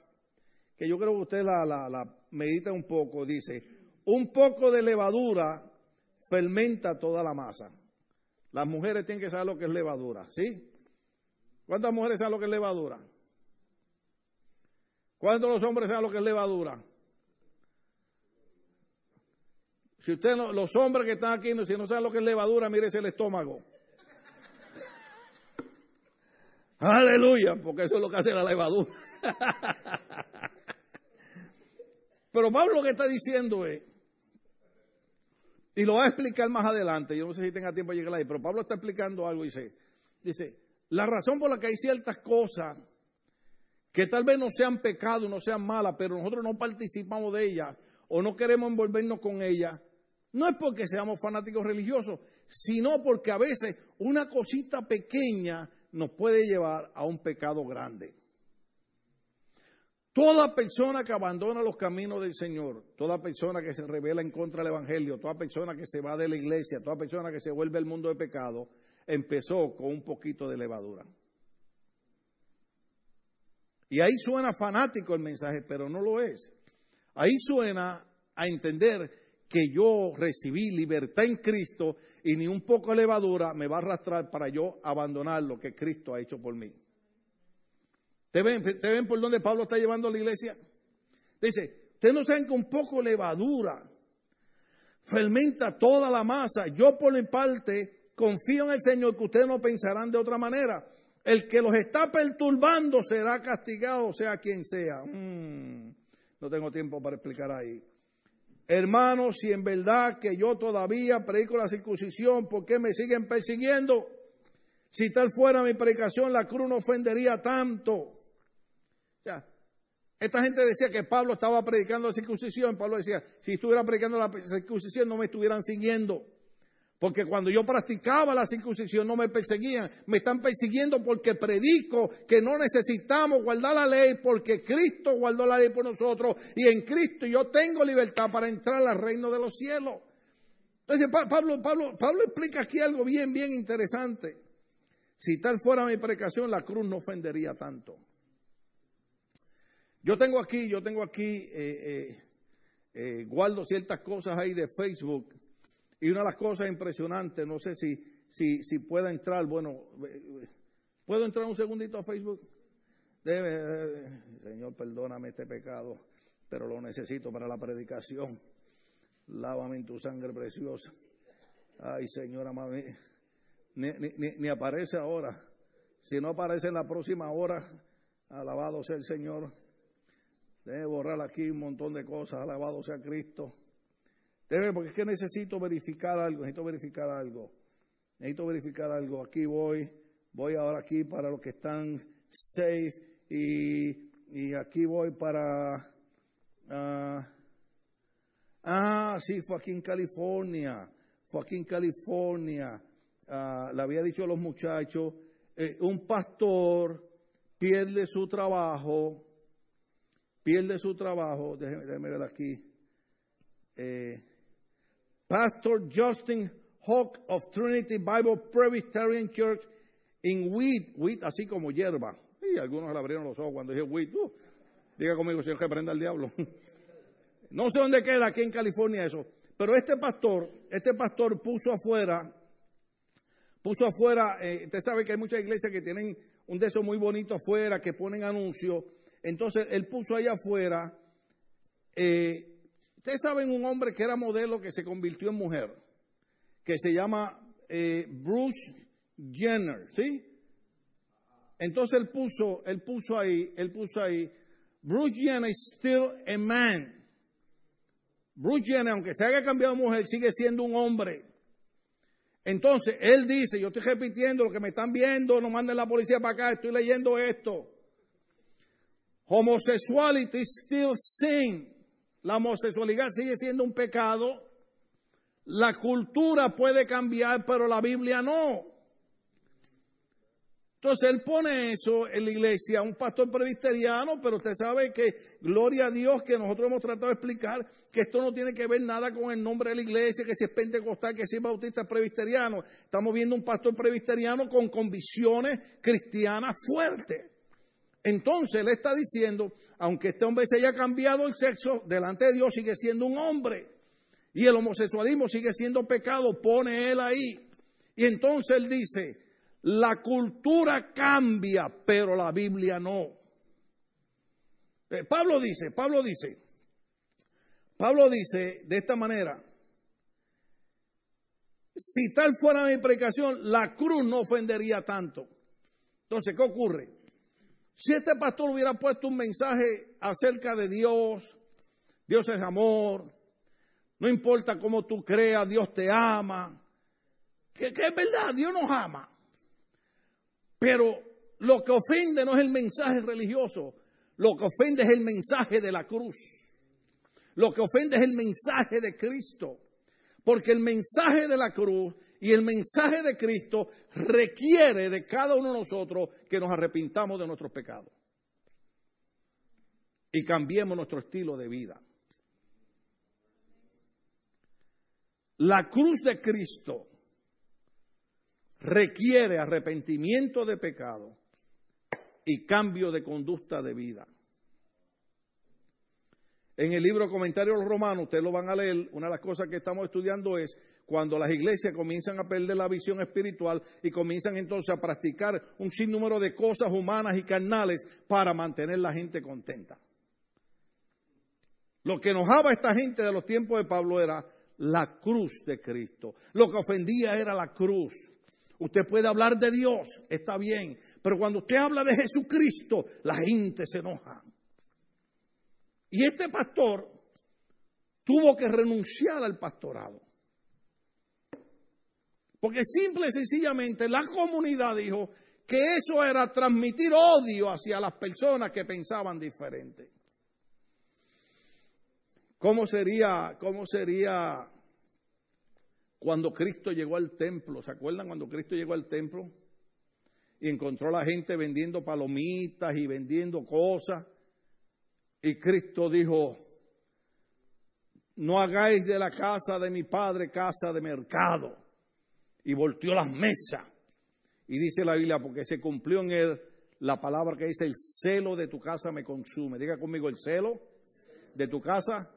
que yo creo que usted la, la, medita un poco, dice, un poco de levadura fermenta toda la masa. Las mujeres tienen que saber lo que es levadura, ¿sí? ¿Cuántas mujeres saben lo que es levadura? ¿Cuántos los hombres saben lo que es levadura? Si usted los hombres que están aquí, si no saben lo que es levadura, mírese el estómago. Aleluya, porque eso es lo que hace la levadura. Pero Pablo lo que está diciendo es, y lo va a explicar más adelante, yo no sé si tenga tiempo de llegar ahí, pero Pablo está explicando algo y dice, dice, la razón por la que hay ciertas cosas que tal vez no sean pecado, no sean malas, pero nosotros no participamos de ellas o no queremos envolvernos con ellas, no es porque seamos fanáticos religiosos, sino porque a veces una cosita pequeña nos puede llevar a un pecado grande. Toda persona que abandona los caminos del Señor, toda persona que se revela en contra del Evangelio, toda persona que se va de la iglesia, toda persona que se vuelve al mundo de pecado, empezó con un poquito de levadura. Y ahí suena fanático el mensaje, pero no lo es. Ahí suena a entender que yo recibí libertad en Cristo y ni un poco de levadura me va a arrastrar para yo abandonar lo que Cristo ha hecho por mí. ¿Te ven, ¿Te ven por dónde Pablo está llevando a la iglesia? Dice, ustedes no saben que un poco de levadura fermenta toda la masa. Yo por mi parte confío en el Señor que ustedes no pensarán de otra manera. El que los está perturbando será castigado, sea quien sea. Mm, no tengo tiempo para explicar ahí. Hermanos, si en verdad que yo todavía predico la circuncisión, ¿por qué me siguen persiguiendo? Si tal fuera mi predicación, la cruz no ofendería tanto. O esta gente decía que Pablo estaba predicando la circuncisión. Pablo decía, si estuviera predicando la circuncisión no me estuvieran siguiendo. Porque cuando yo practicaba la circuncisión no me perseguían, me están persiguiendo porque predico que no necesitamos guardar la ley porque Cristo guardó la ley por nosotros y en Cristo yo tengo libertad para entrar al reino de los cielos. Entonces Pablo, Pablo, Pablo explica aquí algo bien, bien interesante. Si tal fuera mi predicación, la cruz no ofendería tanto. Yo tengo aquí, yo tengo aquí, eh, eh, eh, guardo ciertas cosas ahí de Facebook y una de las cosas impresionantes, no sé si, si, si pueda entrar, bueno, ¿puedo entrar un segundito a Facebook? Debe, Señor, perdóname este pecado, pero lo necesito para la predicación. Lávame en tu sangre preciosa. Ay, Señor, mami, ni, ni, ni aparece ahora. Si no aparece en la próxima hora, alabado sea el Señor. Debe borrar aquí un montón de cosas, alabado sea Cristo. Debe, porque es que necesito verificar algo, necesito verificar algo. Necesito verificar algo. Aquí voy, voy ahora aquí para los que están safe y, aquí voy para... ah, ah sí, fue aquí en California. Fue aquí en California. Uh, le había dicho a los muchachos, eh, un pastor pierde su trabajo, pierde su trabajo, déjenme, déjenme ver aquí. Eh, Pastor Justin Hawk of Trinity Bible Presbyterian Church in wheat, wheat así como hierba. Y algunos le abrieron los ojos cuando dije wheat. Uh, diga conmigo, señor, que prenda el diablo. [laughs] no sé dónde queda aquí en California eso. Pero este pastor, este pastor puso afuera, puso afuera, eh, usted sabe que hay muchas iglesias que tienen un de esos muy bonitos afuera que ponen anuncios. Entonces él puso ahí afuera, eh, ustedes saben un hombre que era modelo que se convirtió en mujer, que se llama eh, Bruce Jenner, ¿sí? Entonces él puso, él puso ahí, él puso ahí, Bruce Jenner is still a man. Bruce Jenner, aunque se haya cambiado de mujer, sigue siendo un hombre. Entonces, él dice, yo estoy repitiendo lo que me están viendo, no manden la policía para acá, estoy leyendo esto. Homosexuality is still sin. La homosexualidad sigue siendo un pecado. La cultura puede cambiar, pero la Biblia no. Entonces él pone eso en la iglesia, un pastor presbiteriano, pero usted sabe que, gloria a Dios, que nosotros hemos tratado de explicar que esto no tiene que ver nada con el nombre de la iglesia, que si es pentecostal, que si es bautista presbiteriano. Estamos viendo un pastor presbiteriano con convicciones cristianas fuertes. Entonces él está diciendo, aunque este hombre se haya cambiado el sexo, delante de Dios sigue siendo un hombre. Y el homosexualismo sigue siendo pecado, pone él ahí. Y entonces él dice, la cultura cambia, pero la Biblia no. Eh, Pablo dice, Pablo dice, Pablo dice de esta manera, si tal fuera mi predicación, la cruz no ofendería tanto. Entonces, ¿qué ocurre? Si este pastor hubiera puesto un mensaje acerca de Dios, Dios es amor, no importa cómo tú creas, Dios te ama, que, es verdad, Dios nos ama. Pero lo que ofende no es el mensaje religioso, lo que ofende es el mensaje de la cruz. Lo que ofende es el mensaje de Cristo. Porque el mensaje de la cruz y el mensaje de Cristo requiere de cada uno de nosotros que nos arrepintamos de nuestros pecados. Y cambiemos nuestro estilo de vida. La cruz de Cristo requiere arrepentimiento de pecado y cambio de conducta de vida. En el libro Comentario de los Romanos, ustedes lo van a leer, una de las cosas que estamos estudiando es cuando las iglesias comienzan a perder la visión espiritual y comienzan entonces a practicar un sinnúmero de cosas humanas y carnales para mantener la gente contenta. Lo que enojaba a esta gente de los tiempos de Pablo era la cruz de Cristo. Lo que ofendía era la cruz. Usted puede hablar de Dios, está bien, pero cuando usted habla de Jesucristo, la gente se enoja. Y este pastor tuvo que renunciar al pastorado. Porque simple y sencillamente la comunidad dijo que eso era transmitir odio hacia las personas que pensaban diferente. ¿Cómo sería, cómo sería cuando Cristo llegó al templo, ¿se acuerdan cuando Cristo llegó al templo? Y encontró a la gente vendiendo palomitas y vendiendo cosas. Y Cristo dijo, no hagáis de la casa de mi padre casa de mercado. Y volteó las mesas. Y dice la Biblia, porque se cumplió en él la palabra que dice, el celo de tu casa me consume. Diga conmigo, el celo de tu casa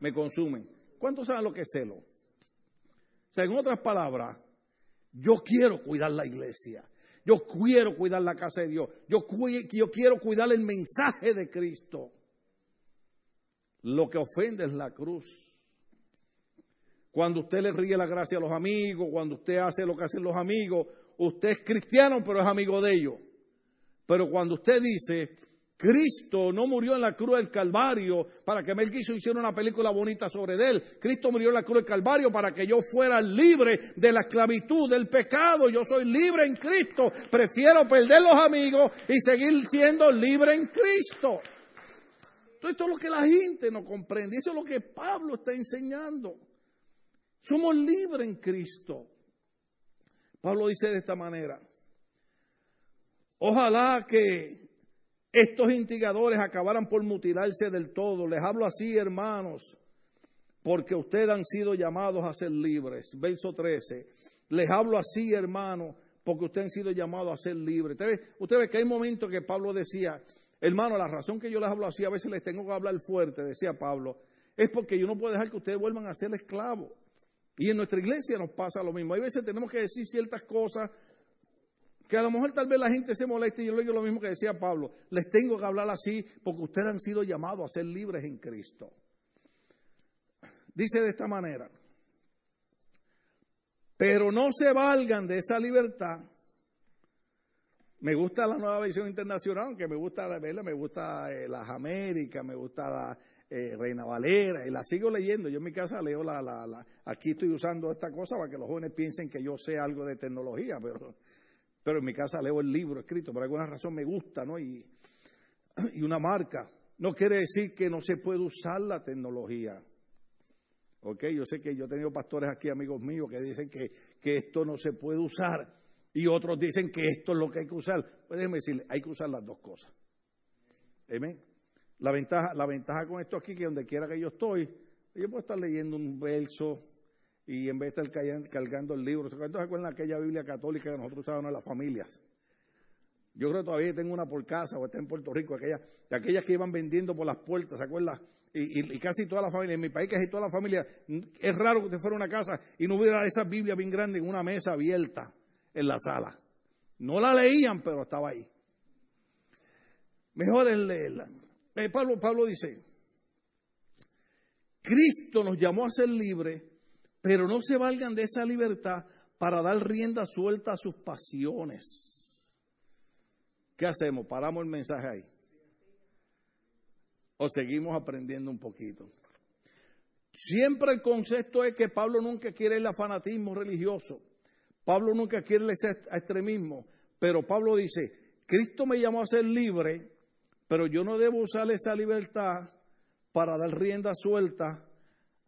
me consume. ¿Cuántos saben lo que es celo? O sea, en otras palabras, yo quiero cuidar la iglesia. Yo quiero cuidar la casa de Dios. Yo, yo quiero cuidar el mensaje de Cristo. Lo que ofende es la cruz. Cuando usted le ríe la gracia a los amigos, cuando usted hace lo que hacen los amigos, usted es cristiano, pero es amigo de ellos. Pero cuando usted dice, Cristo no murió en la cruz del Calvario para que Mel Gibson hiciera una película bonita sobre él. Cristo murió en la cruz del Calvario para que yo fuera libre de la esclavitud, del pecado. Yo soy libre en Cristo. Prefiero perder los amigos y seguir siendo libre en Cristo. Esto es lo que la gente no comprende. Eso es lo que Pablo está enseñando. Somos libres en Cristo. Pablo dice de esta manera. Ojalá que estos instigadores acabaran por mutilarse del todo. Les hablo así, hermanos, porque ustedes han sido llamados a ser libres. Verso 13. Les hablo así, hermanos, porque ustedes han sido llamados a ser libres. Usted ve, que hay momentos que Pablo decía, hermano, la razón que yo les hablo así, a veces les tengo que hablar fuerte, decía Pablo, es porque yo no puedo dejar que ustedes vuelvan a ser esclavos. Y en nuestra iglesia nos pasa lo mismo. Hay veces tenemos que decir ciertas cosas que a lo mejor tal vez la gente se moleste y yo le digo lo mismo que decía Pablo, les tengo que hablar así porque ustedes han sido llamados a ser libres en Cristo. Dice de esta manera, pero no se valgan de esa libertad. Me gusta la nueva versión internacional, aunque me gusta la me gusta eh, las Américas, me gusta la eh, Reina Valera, y la sigo leyendo. Yo en mi casa leo la, la, la, aquí estoy usando esta cosa para que los jóvenes piensen que yo sé algo de tecnología, pero, pero en mi casa leo el libro escrito, por alguna razón me gusta, ¿no? Y, y una marca. No quiere decir que no se puede usar la tecnología. Ok, yo sé que yo he tenido pastores aquí, amigos míos, que dicen que, que esto no se puede usar y otros dicen que esto es lo que hay que usar. Pues déjeme decirle, hay que usar las dos cosas. Amén. La ventaja, la ventaja con esto aquí, que donde quiera que yo estoy, yo puedo estar leyendo un verso y en vez de estar cargando el libro, ¿se acuerdan de aquella Biblia católica que nosotros usábamos en las familias? Yo creo que todavía tengo una por casa o está en Puerto Rico, aquellas, aquellas que iban vendiendo por las puertas, ¿se acuerdan? y, casi toda la familia, en mi país casi toda la familia, es raro que usted fuera a una casa y no hubiera esa Biblia bien grande en una mesa abierta en la sala. No la leían, pero estaba ahí. Mejor es leerla. Eh, Pablo, Pablo dice, Cristo nos llamó a ser libres, pero no se valgan de esa libertad para dar rienda suelta a sus pasiones. ¿Qué hacemos? Paramos el mensaje ahí o seguimos aprendiendo un poquito. Siempre el concepto es que Pablo nunca quiere el fanatismo religioso. Pablo nunca quiere ese extremismo. Pero Pablo dice, Cristo me llamó a ser libre, pero yo no debo usar esa libertad para dar rienda suelta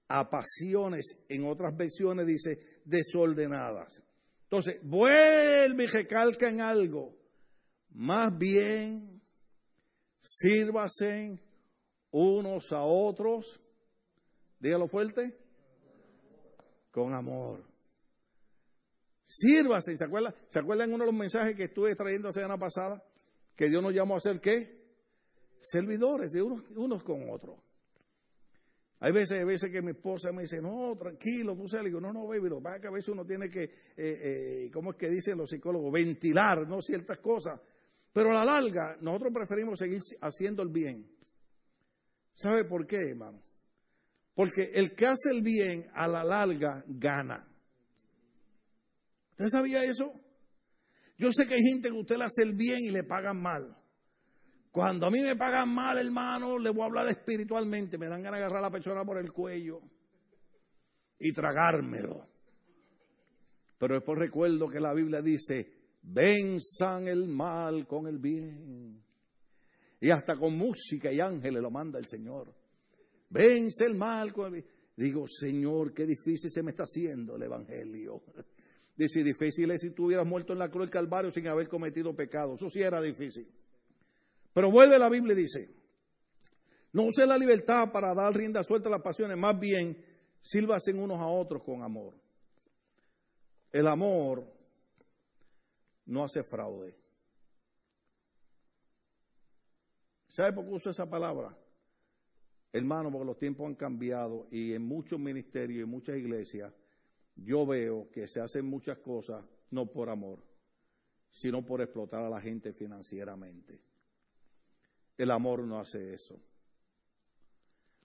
a pasiones, en otras versiones dice, desordenadas. Entonces, vuelve y recalca en algo. Más bien, sírvase unos a otros, dígalo fuerte, con amor. Sírvase, ¿se acuerdan? ¿Se acuerdan uno de los mensajes que estuve trayendo la semana pasada? Que Dios nos llamó a ser qué? Servidores de unos, con otros. Hay veces, hay veces que mi esposa me dice, no, tranquilo, tú sabes, le digo, no, no, baby, lo que a veces uno tiene que, eh, eh, ¿cómo es que dicen los psicólogos? Ventilar, ¿no? Ciertas cosas. Pero a la larga, nosotros preferimos seguir haciendo el bien ¿Sabe por qué, hermano? Porque el que hace el bien a la larga gana. ¿Usted sabía eso? Yo sé que hay gente que usted le hace el bien y le pagan mal. Cuando a mí me pagan mal, hermano, le voy a hablar espiritualmente. Me dan ganas de agarrar a la persona por el cuello y tragármelo. Pero después recuerdo que la Biblia dice, venzan el mal con el bien. Y hasta con música y ángeles lo manda el Señor. Vence el mal. Digo, Señor, qué difícil se me está haciendo el Evangelio. Dice, difícil es si tú hubieras muerto en la cruz del Calvario sin haber cometido pecado. Eso sí era difícil. Pero vuelve la Biblia y dice, no use la libertad para dar rienda suelta a las pasiones, más bien sírvase unos a otros con amor. El amor no hace fraude. ¿Sabe por qué uso esa palabra? Hermano, porque los tiempos han cambiado y en muchos ministerios y muchas iglesias yo veo que se hacen muchas cosas no por amor, sino por explotar a la gente financieramente. El amor no hace eso.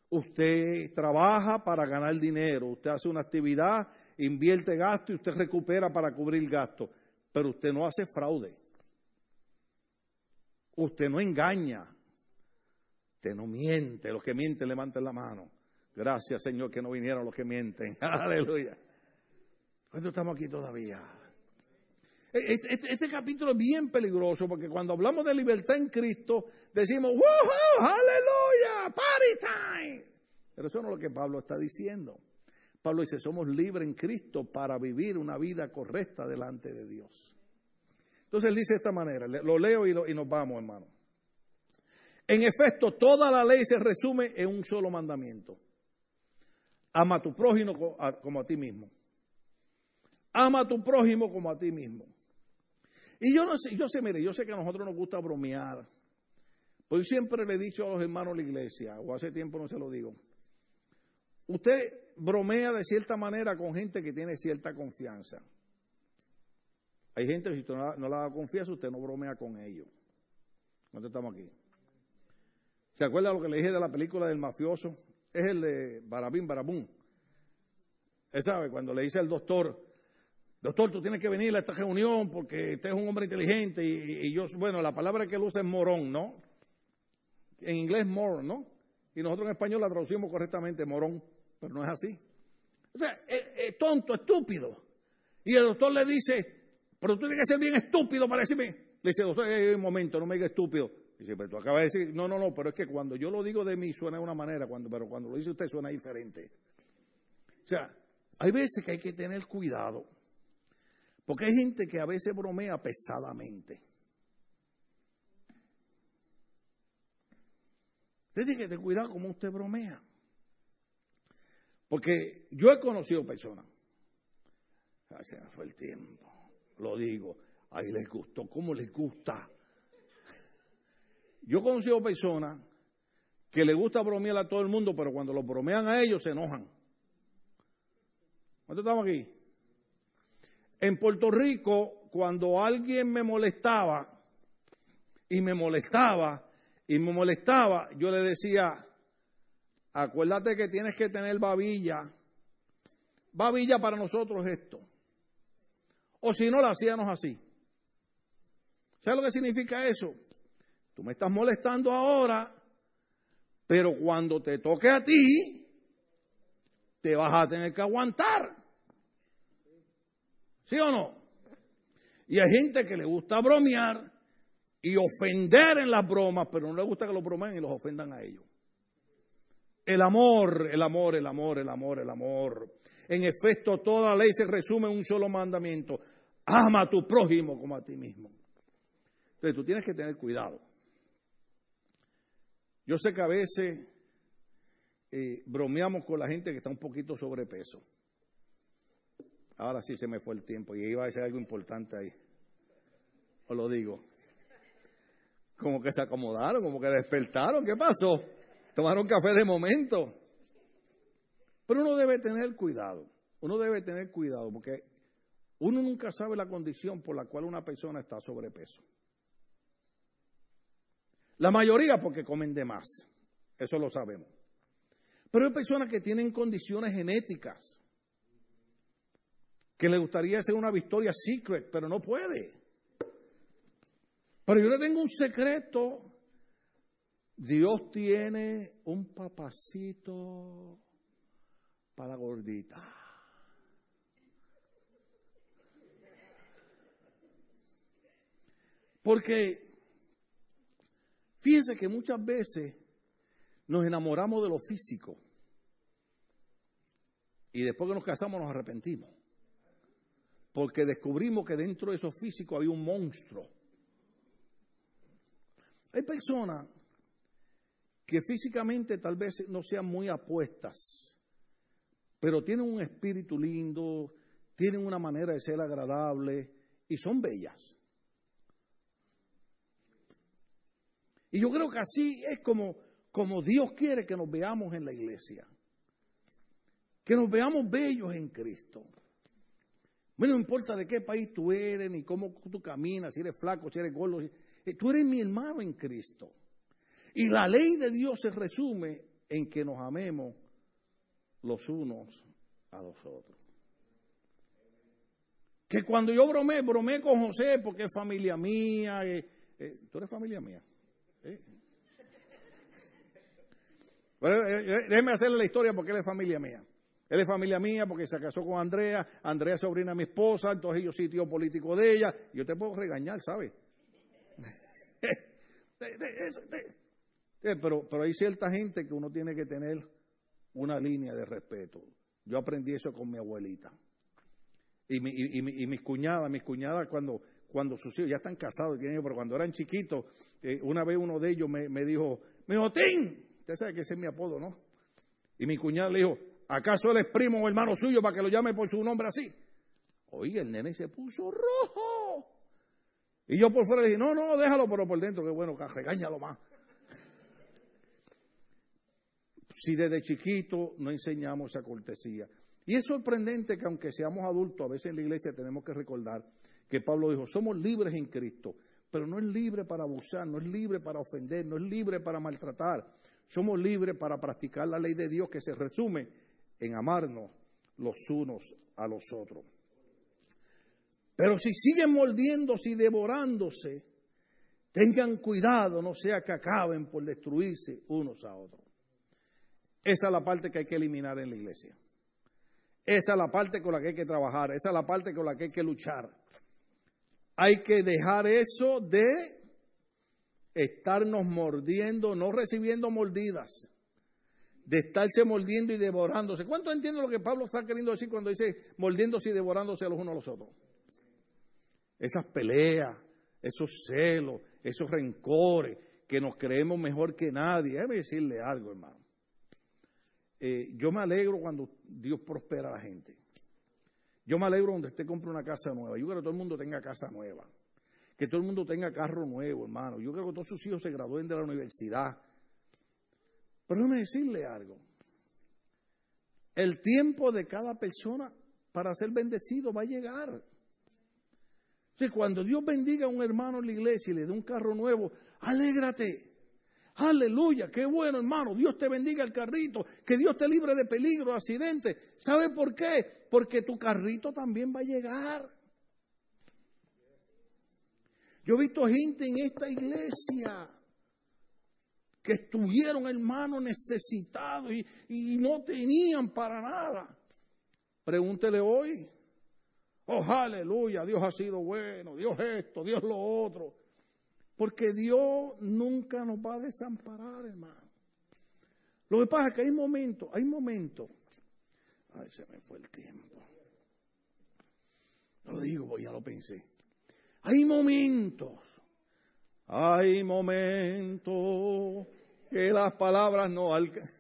Usted trabaja para ganar dinero, usted hace una actividad, invierte gasto y usted recupera para cubrir gasto, pero usted no hace fraude. Usted no engaña, no miente. Los que mienten, levanten la mano. Gracias, Señor, que no vinieron los que mienten. [laughs] Aleluya. ¿Cuánto estamos aquí todavía? Este, este, este, capítulo es bien peligroso porque cuando hablamos de libertad en Cristo, decimos, ¡Woohoo! ¡Aleluya! ¡Party time! Pero eso no es lo que Pablo está diciendo. Pablo dice, somos libres en Cristo para vivir una vida correcta delante de Dios. Entonces él dice de esta manera, lo leo y, y nos vamos, hermano. En efecto, toda la ley se resume en un solo mandamiento. Ama a tu prójimo como a ti mismo. Ama a tu prójimo como a ti mismo. Y yo no sé, yo sé, mire, yo sé que a nosotros nos gusta bromear. Pues siempre le he dicho a los hermanos de la iglesia, o hace tiempo no se lo digo. Usted bromea de cierta manera con gente que tiene cierta confianza. Hay gente que si usted no, la confianza, usted no bromea con ellos. ¿Cuánto estamos aquí? ¿Se acuerda lo que le dije de la película del mafioso? Es el de Barabín Barabún. Él sabe, cuando le dice al doctor, doctor, tú tienes que venir a esta reunión porque usted es un hombre inteligente y, yo, bueno, la palabra que él usa es morón, ¿no? En inglés moron, ¿no? Y nosotros en español la traducimos correctamente, morón, pero no es así. O sea, es, tonto, estúpido. Y el doctor le dice, pero tú tienes que ser bien estúpido para decirme. Le dice, doctor, un momento, no me diga estúpido. Dice, pero tú acabas de decir, no, no, no, pero es que cuando yo lo digo de mí suena de una manera, cuando, pero cuando lo dice usted suena diferente. O sea, hay veces que hay que tener cuidado. Porque hay gente que a veces bromea pesadamente. Usted tiene que tener cuidado como usted bromea. Porque yo he conocido personas. Ay, se fue el tiempo. Lo digo. Ahí les gustó. ¿Cómo les gusta? Yo he conocido personas que les gusta bromear a todo el mundo, pero cuando lo bromean a ellos se enojan. ¿Cuánto estamos aquí? En Puerto Rico, cuando alguien me molestaba, y me molestaba, y me molestaba, yo le decía, acuérdate que tienes que tener babilla. Babilla para nosotros esto. O si no, lo hacíamos así. ¿Sabes lo que significa eso? Tú me estás molestando ahora, pero cuando te toque a ti, te vas a tener que aguantar. ¿Sí o no? Y hay gente que le gusta bromear y ofender en las bromas, pero no le gusta que los bromeen y los ofendan a ellos. El amor, el amor, el amor, el amor, el amor. En efecto, toda la ley se resume en un solo mandamiento. Ama a tu prójimo como a ti mismo. Entonces tú tienes que tener cuidado. Yo sé que a veces eh, bromeamos con la gente que está un poquito sobrepeso. Ahora sí se me fue el tiempo y iba a decir algo importante ahí. Os lo digo. Como que se acomodaron, como que despertaron. ¿Qué pasó? Tomaron café de momento. Pero uno debe tener cuidado. Uno debe tener cuidado porque uno nunca sabe la condición por la cual una persona está sobrepeso. La mayoría porque comen de más. Eso lo sabemos. Pero hay personas que tienen condiciones genéticas que le gustaría hacer una victoria secret, pero no puede. Pero yo le tengo un secreto. Dios tiene un papacito para gordita. Porque fíjense que muchas veces nos enamoramos de lo físico y después que nos casamos nos arrepentimos porque descubrimos que dentro de eso físico había un monstruo. Hay personas que físicamente tal vez no sean muy apuestas, pero tienen un espíritu lindo, tienen una manera de ser agradable y son bellas. Y yo creo que así es como, como Dios quiere que nos veamos en la iglesia, que nos veamos bellos en Cristo. No importa de qué país tú eres, ni cómo tú caminas, si eres flaco, si eres gordo. Eh, tú eres mi hermano en Cristo. Y la ley de Dios se resume en que nos amemos los unos a los otros. Que cuando yo bromé, bromé con José porque es familia mía. Eh, eh, ¿Tú eres familia mía? déjeme hacerle la historia porque él es familia mía. Él es familia mía porque se casó con Andrea, Andrea es sobrina de mi esposa, entonces yo soy tío político de ella. Yo te puedo regañar, ¿sabes? [laughs] pero, pero hay cierta gente que uno tiene que tener una línea de respeto. Yo aprendí eso con mi abuelita. Y, mis cuñadas, mis cuñadas cuando, cuando sus hijos ya están casados, pero cuando eran chiquitos, eh, una vez uno de ellos me, me dijo, dijo, Tim, usted sabe que ese es mi apodo, ¿no? Y mi cuñada le dijo, ¿Acaso él es primo o hermano suyo para que lo llame por su nombre así? Oye, el nene se puso rojo. Y yo por fuera le dije, no, no, déjalo, pero por dentro, que bueno, regáñalo más. Si desde chiquito no enseñamos esa cortesía. Y es sorprendente que aunque seamos adultos, a veces en la iglesia tenemos que recordar que Pablo dijo, somos libres en Cristo, pero no es libre para abusar, no es libre para ofender, no es libre para maltratar. Somos libres para practicar la ley de Dios que se resume en amarnos los unos a los otros. Pero si siguen mordiéndose y devorándose, tengan cuidado, no sea que acaben por destruirse unos a otros. Esa es la parte que hay que eliminar en la iglesia. Esa es la parte con la que hay que trabajar, esa es la parte con la que hay que luchar. Hay que dejar eso de estarnos mordiendo, no recibiendo mordidas, de estarse mordiendo y devorándose. ¿Cuánto entiendo lo que Pablo está queriendo decir cuando dice mordiéndose y devorándose los unos a los otros? Esas peleas, esos celos, esos rencores, que nos creemos mejor que nadie. Déjame decirle algo, hermano. Eh, yo me alegro cuando Dios prospera a la gente. Yo me alegro cuando usted compre una casa nueva. Yo quiero que todo el mundo tenga casa nueva. Que todo el mundo tenga carro nuevo, hermano. Yo quiero que todos sus hijos se gradúen de la universidad. Pero déjame decirle algo. El tiempo de cada persona para ser bendecido va a llegar. Si cuando Dios bendiga a un hermano en la iglesia y le dé un carro nuevo, alégrate. Aleluya, qué bueno hermano, Dios te bendiga el carrito, que Dios te libre de peligro, accidentes. ¿Sabe por qué? Porque tu carrito también va a llegar. Yo he visto gente en esta iglesia que estuvieron hermanos necesitados y, y no tenían para nada. Pregúntele hoy. Oh, aleluya, Dios ha sido bueno, Dios esto, Dios lo otro. Porque Dios nunca nos va a desamparar, hermano. Lo que pasa es que hay momentos, hay momentos. Ay, se me fue el tiempo. Lo digo, pues ya lo pensé. Hay momentos, hay momentos que las palabras no alcanzan.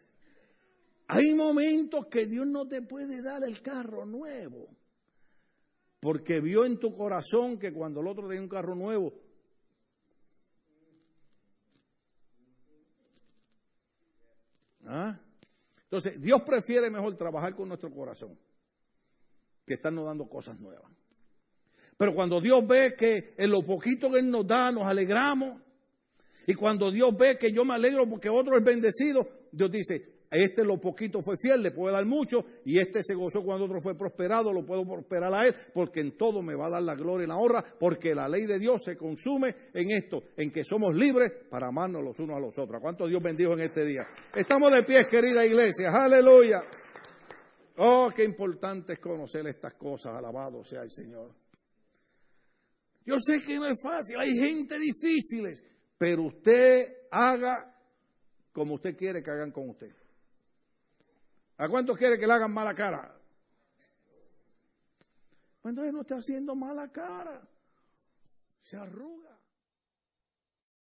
Hay momentos que Dios no te puede dar el carro nuevo. Porque vio en tu corazón que cuando el otro tenía un carro nuevo, ¿Ah? Entonces, Dios prefiere mejor trabajar con nuestro corazón que estarnos dando cosas nuevas. Pero cuando Dios ve que en lo poquito que Él nos da nos alegramos, y cuando Dios ve que yo me alegro porque otro es bendecido, Dios dice, este lo poquito fue fiel, le puede dar mucho, y este se gozó cuando otro fue prosperado, lo puedo prosperar a él, porque en todo me va a dar la gloria y la honra, porque la ley de Dios se consume en esto, en que somos libres para amarnos los unos a los otros. ¿Cuánto Dios bendijo en este día? Estamos de pie, querida iglesia, aleluya. Oh, qué importante es conocer estas cosas, alabado sea el Señor. Yo sé que no es fácil, hay gente difíciles, pero usted haga como usted quiere que hagan con usted. ¿A cuántos quiere que le hagan mala cara? Pues entonces no está haciendo mala cara. Se arruga.